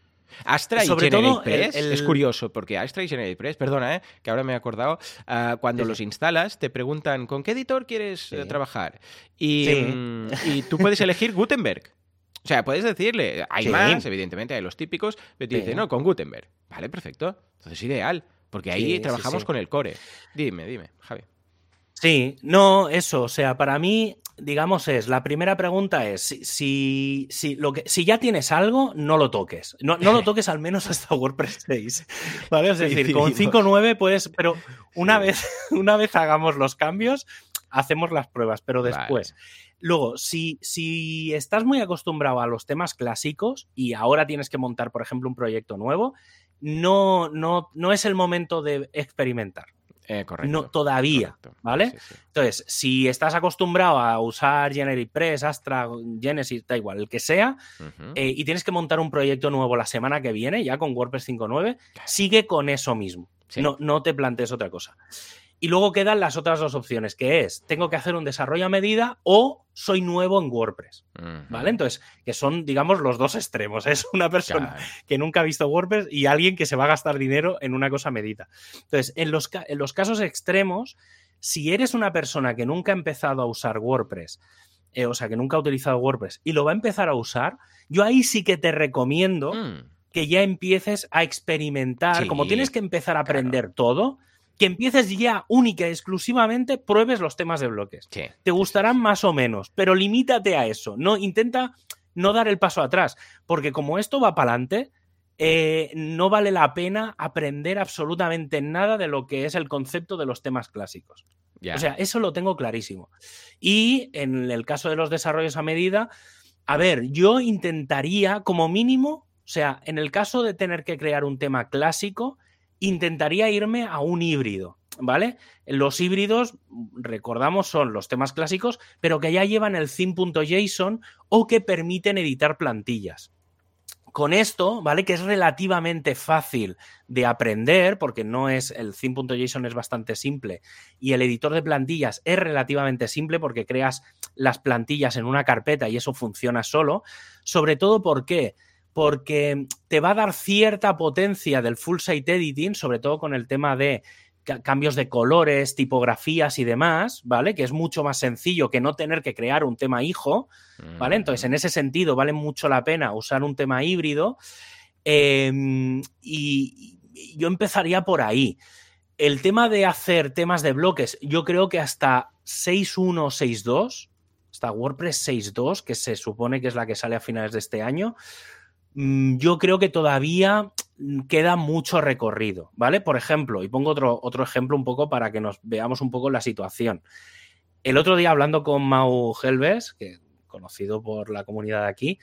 Astra y Sobre Generate todo Press el- es curioso porque Astra y Generate Press, perdona, ¿eh? que ahora me he acordado, ah, cuando Sí, los instalas te preguntan ¿con qué editor quieres eh, Sí. trabajar? Y, Sí. mm, y tú puedes elegir Gutenberg. O sea, puedes decirle, hay Sí. más, evidentemente, hay los típicos, pero te dice, no, con Gutenberg. Vale, perfecto. Entonces es ideal, porque ahí Sí, trabajamos sí. con el core. Dime, dime, Javi. sí, no, eso, o sea, para mí, digamos, es, la primera pregunta es, si, si, si lo que, si ya tienes algo, no lo toques. No, no lo (laughs) toques al menos hasta WordPress 6. ¿Vale? Es decir, con Coincidimos. 5.9, pues, pero una, vez, (laughs) una vez hagamos los cambios, hacemos las pruebas, pero Vale. Luego, si, si estás muy acostumbrado a los temas clásicos y ahora tienes que montar, por ejemplo, un proyecto nuevo, no, no, no es el momento de experimentar. Eh, correcto. No, todavía, correcto. ¿vale? Sí, sí. Entonces, si estás acostumbrado a usar GeneratePress, Astra, Genesis, da igual, el que sea, eh, y tienes que montar un proyecto nuevo la semana que viene, ya con WordPress 5.9, sigue con eso mismo. Sí. No, no te plantees otra cosa. Y luego quedan las otras dos opciones, que es, tengo que hacer un desarrollo a medida o soy nuevo en WordPress. ¿vale? Entonces, que son, digamos, los dos extremos. Es (laughs) una persona Claro. que nunca ha visto WordPress y alguien que se va a gastar dinero en una cosa a medida. Entonces, en los, en los casos extremos, si eres una persona que nunca ha empezado a usar WordPress, eh, o sea, que nunca ha utilizado WordPress y lo va a empezar a usar, yo ahí sí que te recomiendo Mm. que ya empieces a experimentar, Sí, como tienes que empezar a claro. aprender todo, que empieces ya única y exclusivamente, pruebes los temas de bloques. Sí. Te gustarán más o menos, pero limítate a eso. No, intenta no dar el paso atrás, porque como esto va para adelante, eh, no vale la pena aprender absolutamente nada de lo que es el concepto de los temas clásicos. O sea, eso lo tengo clarísimo. Y en el caso de los desarrollos a medida, a ver, yo intentaría como mínimo, o sea, en el caso de tener que crear un tema clásico, intentaría irme a un híbrido, ¿vale? Los híbridos, recordamos, son los temas clásicos, pero que ya llevan el theme.json o que permiten editar plantillas. Con esto, ¿vale? Que es relativamente fácil de aprender, porque no es, el theme.json es bastante simple y el editor de plantillas es relativamente simple porque creas las plantillas en una carpeta y eso funciona solo. Sobre todo, ¿por qué? Porque te va a dar cierta potencia del full site editing, sobre todo con el tema de ca- cambios de colores, tipografías y demás, ¿vale? Que es mucho más sencillo que no tener que crear un tema hijo, ¿vale? Entonces, en ese sentido, vale mucho la pena usar un tema híbrido. eh, y, yo empezaría por ahí. El tema de hacer temas de bloques, yo creo que hasta 6.1, 6.2, hasta WordPress 6.2, que se supone que es la que sale a finales de este año, mm, yo creo que todavía mm, queda mucho recorrido, ¿vale? Por ejemplo, y pongo otro, otro ejemplo un poco para que nos veamos un poco la situación. El otro día hablando con Mau Helves, que conocido por la comunidad de aquí,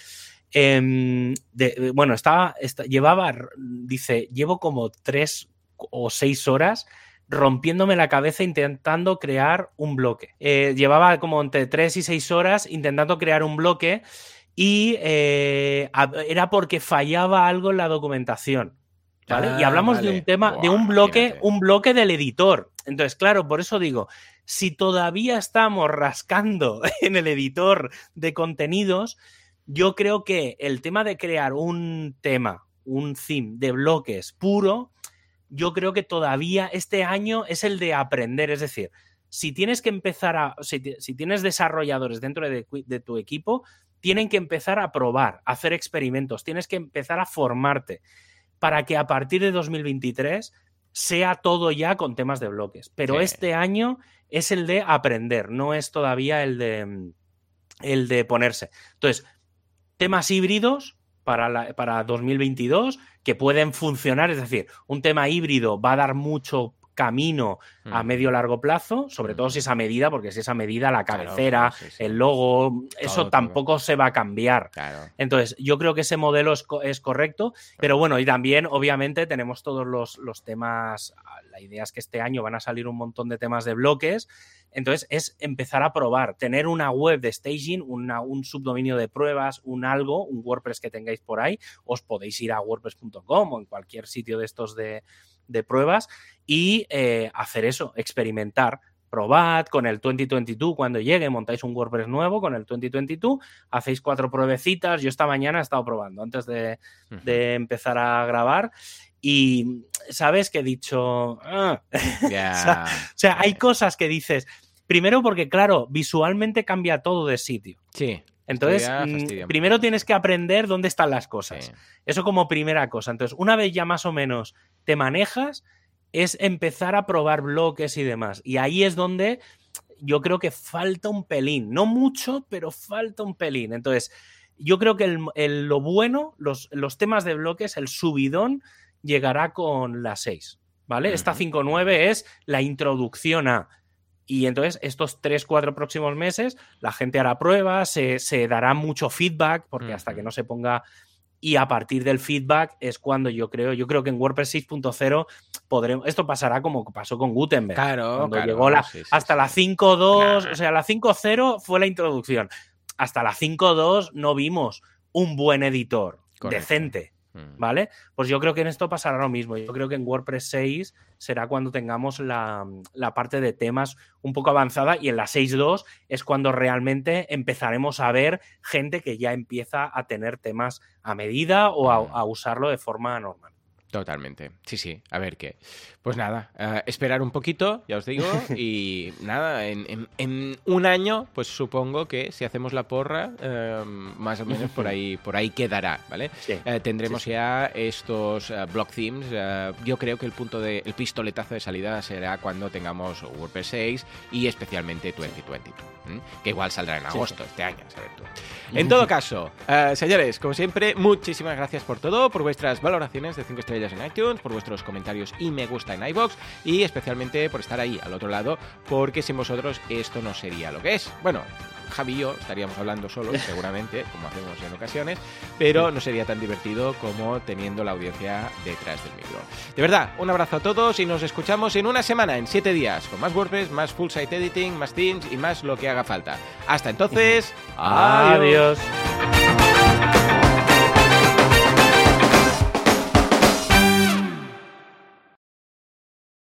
em, de- bueno, estaba, esta- llevaba, dice, llevo como tres o seis horas rompiéndome la cabeza intentando crear un bloque. Eh, llevaba como entre tres y seis horas intentando crear un bloque y eh, era porque fallaba algo en la documentación. ¿Vale? y Ah, hablamos de un tema, de un bloque, un bloque del editor. Entonces, claro, por eso digo, si todavía estamos rascando (laughs) en el editor de contenidos, yo creo que el tema de crear un tema, un theme de bloques puro, yo creo que todavía este año es el de aprender. Es decir, si tienes que empezar a. Si, ti- si tienes desarrolladores dentro de tu equipo, tienen que empezar a probar, a hacer experimentos, tienes que empezar a formarte para que a partir de 2023 sea todo ya con temas de bloques. Pero Sí. este año es el de aprender, no es todavía el de, mm, el de ponerse. Entonces, temas híbridos para, la- para 2022 que pueden funcionar, es decir, un tema híbrido va a dar mucho camino a Mm. medio largo plazo, sobre Mm. todo si es a medida, porque si es a medida la Claro, cabecera, sí, sí. el logo, eso todo. tampoco se va a cambiar. Claro. Entonces, yo creo que ese modelo es, co- es correcto, pero bueno, y también, obviamente, tenemos todos los, los temas. ah, La idea es que este año van a salir un montón de temas de bloques. Entonces, es empezar a probar, tener una web de staging, una- un subdominio de pruebas, un algo, un WordPress que tengáis por ahí. Os podéis ir a wordpress.com o en cualquier sitio de estos de, de pruebas y eh, hacer eso, experimentar. Probad con el 2022 cuando llegue, montáis un WordPress nuevo con el 2022 hacéis cuatro pruebecitas. Yo esta mañana he estado probando antes de, empezar a grabar y sabes que he dicho... "Ah". (laughs) Sea, O sea, hay Eh, cosas que dices, primero porque claro, visualmente cambia todo de sitio. Sí. Entonces, mm, primero tienes que aprender dónde están las cosas. sí. Eso como primera cosa. Entonces, una vez ya más o menos te manejas, es empezar a probar bloques y demás. Y ahí es donde yo creo que falta un pelín. No mucho, pero falta un pelín. Entonces, yo creo que el- el- lo bueno, los, los temas de bloques, el subidón, llegará con la 6. ¿Vale? Esta Ujú. 5.9 es la introducción a. Y entonces, estos 3-4 próximos meses, la gente hará pruebas, se, se dará mucho feedback, porque hasta que no se ponga y a partir del feedback es cuando yo creo, yo creo que en WordPress 6.0 podremos, esto pasará como pasó con Gutenberg. Claro, cuando claro, llegó la, sí, sí, hasta sí. la 5.2, Nah. o sea, la 5.0 fue la introducción. Hasta la 5.2 no vimos un buen editor Correcto. decente. ¿Vale? Pues yo creo que en esto pasará lo mismo. Yo creo que en WordPress 6 será cuando tengamos la, la parte de temas un poco avanzada y en la 6.2 es cuando realmente empezaremos a ver gente que ya empieza a tener temas a medida o a, Mm. a usarlo de forma normal. Totalmente. Sí, sí. A ver qué. Pues nada, eh, esperar un poquito, ya os digo. (laughs) Y nada, en, en- en un año, pues supongo que si hacemos la porra, eh, más o menos por ahí, por ahí quedará, ¿vale? Sí. Eh, tendremos Sí, sí. ya estos eh, block themes. yo creo que el punto de el pistoletazo de salida será cuando tengamos WordPress 6 y especialmente 2022, ¿m? que igual saldrá en agosto este año, a saber tú. En todo caso, señores, como siempre, muchísimas gracias por todo, por vuestras valoraciones de 5 estrellas en iTunes, por vuestros comentarios y me gusta en iBox y especialmente por estar ahí al otro lado, porque sin vosotros esto no sería lo que es. Bueno, Javi y yo estaríamos hablando solos, (laughs) seguramente, como hacemos en ocasiones, pero no sería tan divertido como teniendo la audiencia detrás del micro. De verdad, un abrazo a todos y nos escuchamos en una semana, en 7 días, con más WordPress, más full site editing, más themes y más lo que haga falta. Hasta entonces, (laughs) adiós. Adiós.